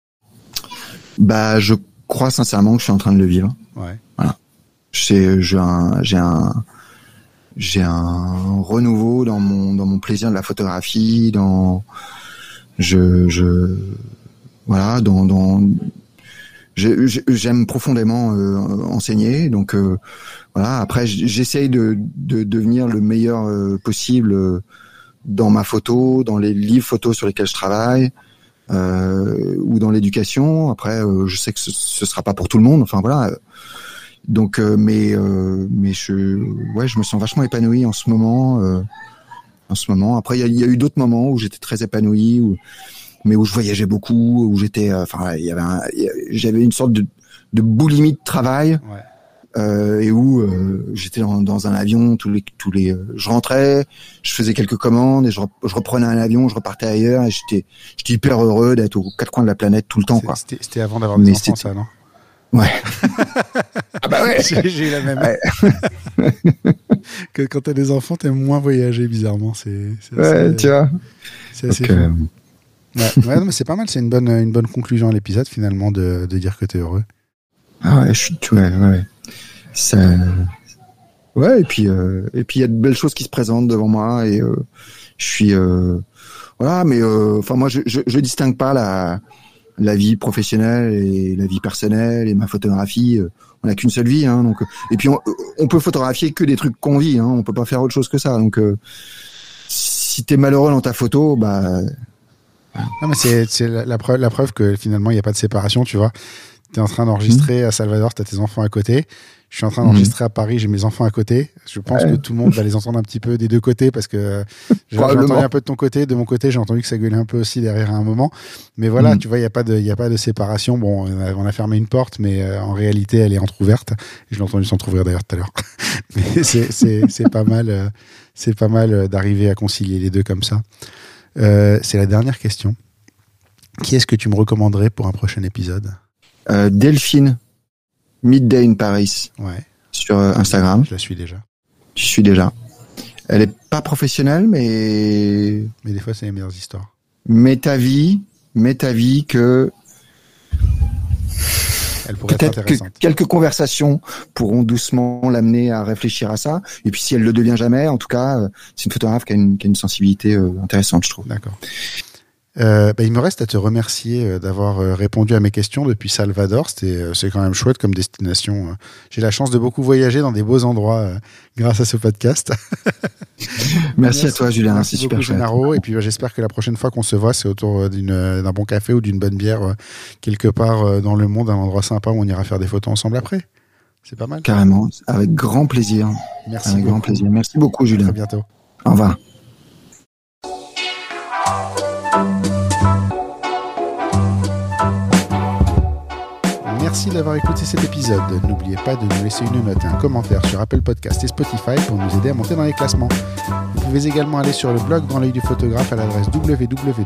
Bah je crois sincèrement que je suis en train de le vivre. ouais. J'ai j'ai un j'ai un j'ai un renouveau dans mon dans mon plaisir de la photographie, dans je je voilà dans dans j'ai- j'ai- j'aime profondément euh, enseigner donc euh, voilà après j'essaye de, de devenir le meilleur euh, possible euh, dans ma photo dans les livres photos sur lesquels je travaille euh, ou dans l'éducation après je sais que ce, ce sera pas pour tout le monde enfin voilà donc, euh, mais euh, mais je ouais, je me sens vachement épanoui en ce moment. euh, en ce moment. Après, il y y a eu d'autres moments où j'étais très épanoui, où, mais où je voyageais beaucoup, où j'étais, euh, enfin, il y avait, un- j'avais une sorte de, de boulimie de travail Ouais. euh, et où euh, j'étais dans, dans un avion tous les tous les, euh, je rentrais, je faisais quelques commandes et je, je reprenais un avion, je repartais ailleurs et j'étais j'étais hyper heureux d'être aux quatre coins de la planète tout le temps, quoi. C'était c'était avant d'avoir des enfants, ça, non? Ouais. ah bah ouais. J'ai eu la même. que quand t'as des enfants, t'aimes moins voyager, bizarrement. C'est c'est Ouais, assez- tu vois. c'est assez Donc, Ouais, ouais, non, mais c'est pas mal, c'est une bonne, une bonne conclusion à l'épisode finalement de, de dire que t'es heureux. Ah ouais, je suis, ouais, ouais, ouais. Ça, ouais, et puis, euh, et puis il y a de belles choses qui se présentent devant moi et euh, je suis, euh, voilà, mais euh, enfin moi je, je, je distingue pas la, la vie professionnelle et la vie personnelle et ma photographie. euh, On n'a qu'une seule vie, hein, donc. Et puis on, on peut photographier que des trucs qu'on vit, hein, on peut pas faire autre chose que ça. Donc euh, si t'es malheureux dans ta photo, bah Non, mais c'est la, la preuve, la preuve que finalement il n'y a pas de séparation, tu vois. T'es en train d'enregistrer à Salvador, t'as tes enfants à côté. Je suis en train d'enregistrer à Paris, j'ai mes enfants à côté. Je pense Ouais. que tout le monde va les entendre un petit peu des deux côtés parce que j'ai j'ai entendu un peu de ton côté, de mon côté, j'ai entendu que ça gueulait un peu aussi derrière à un moment. Mais voilà, Mhm. tu vois, il n'y a, pas de- y a pas de séparation. Bon, on a, on a fermé une porte, mais euh, en réalité, elle est entrouverte. Je l'ai entendu s'entrouvrir d'ailleurs tout à l'heure. mais c'est- pas mal, euh, c'est pas mal euh, d'arriver à concilier les deux comme ça. Euh, c'est la dernière question. Qui est-ce que tu me recommanderais pour un prochain épisode euh, Delphine, Midday in Paris Ouais, sur euh, Instagram. je la suis déjà. Je suis déjà. Elle est pas professionnelle, mais Mais des fois, c'est les meilleures histoires. mais ta vie, mais ta vie que Elle pourrait être peut-être que quelques conversations pourront doucement l'amener à réfléchir à ça. Et puis si elle le devient jamais, en tout cas, euh, c'est une photographe qui a une, qui a une sensibilité euh, intéressante, je trouve. D'accord. Euh, bah, il me reste à te remercier euh, d'avoir euh, répondu à mes questions depuis Salvador. C'est quand même chouette comme destination. euh. J'ai la chance de beaucoup voyager dans des beaux endroits grâce à ce podcast. Merci, à toi, Julien. Merci super beaucoup, chouette. Gennaro. Et puis euh, j'espère que la prochaine fois qu'on se voit, c'est autour d'un bon café ou d'une bonne bière quelque part dans le monde, un endroit sympa où on ira faire des photos ensemble après. C'est pas mal. Carrément, avec grand plaisir. Merci Avec beaucoup. grand plaisir. Merci beaucoup, À Julien. très bientôt. Au revoir. Merci d'avoir écouté cet épisode. N'oubliez pas de nous laisser une note et un commentaire sur Apple Podcast et Spotify pour nous aider à monter dans les classements. Vous pouvez également aller sur le blog dans l'œil du photographe à l'adresse www.dlodp.fr.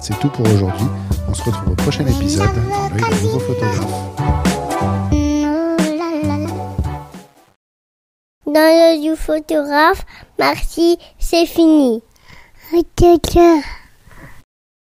C'est tout pour aujourd'hui. On se retrouve au prochain épisode dans l'œil d'un nouveau photographe. Dans le du photographe, merci, c'est fini. Ok, ok.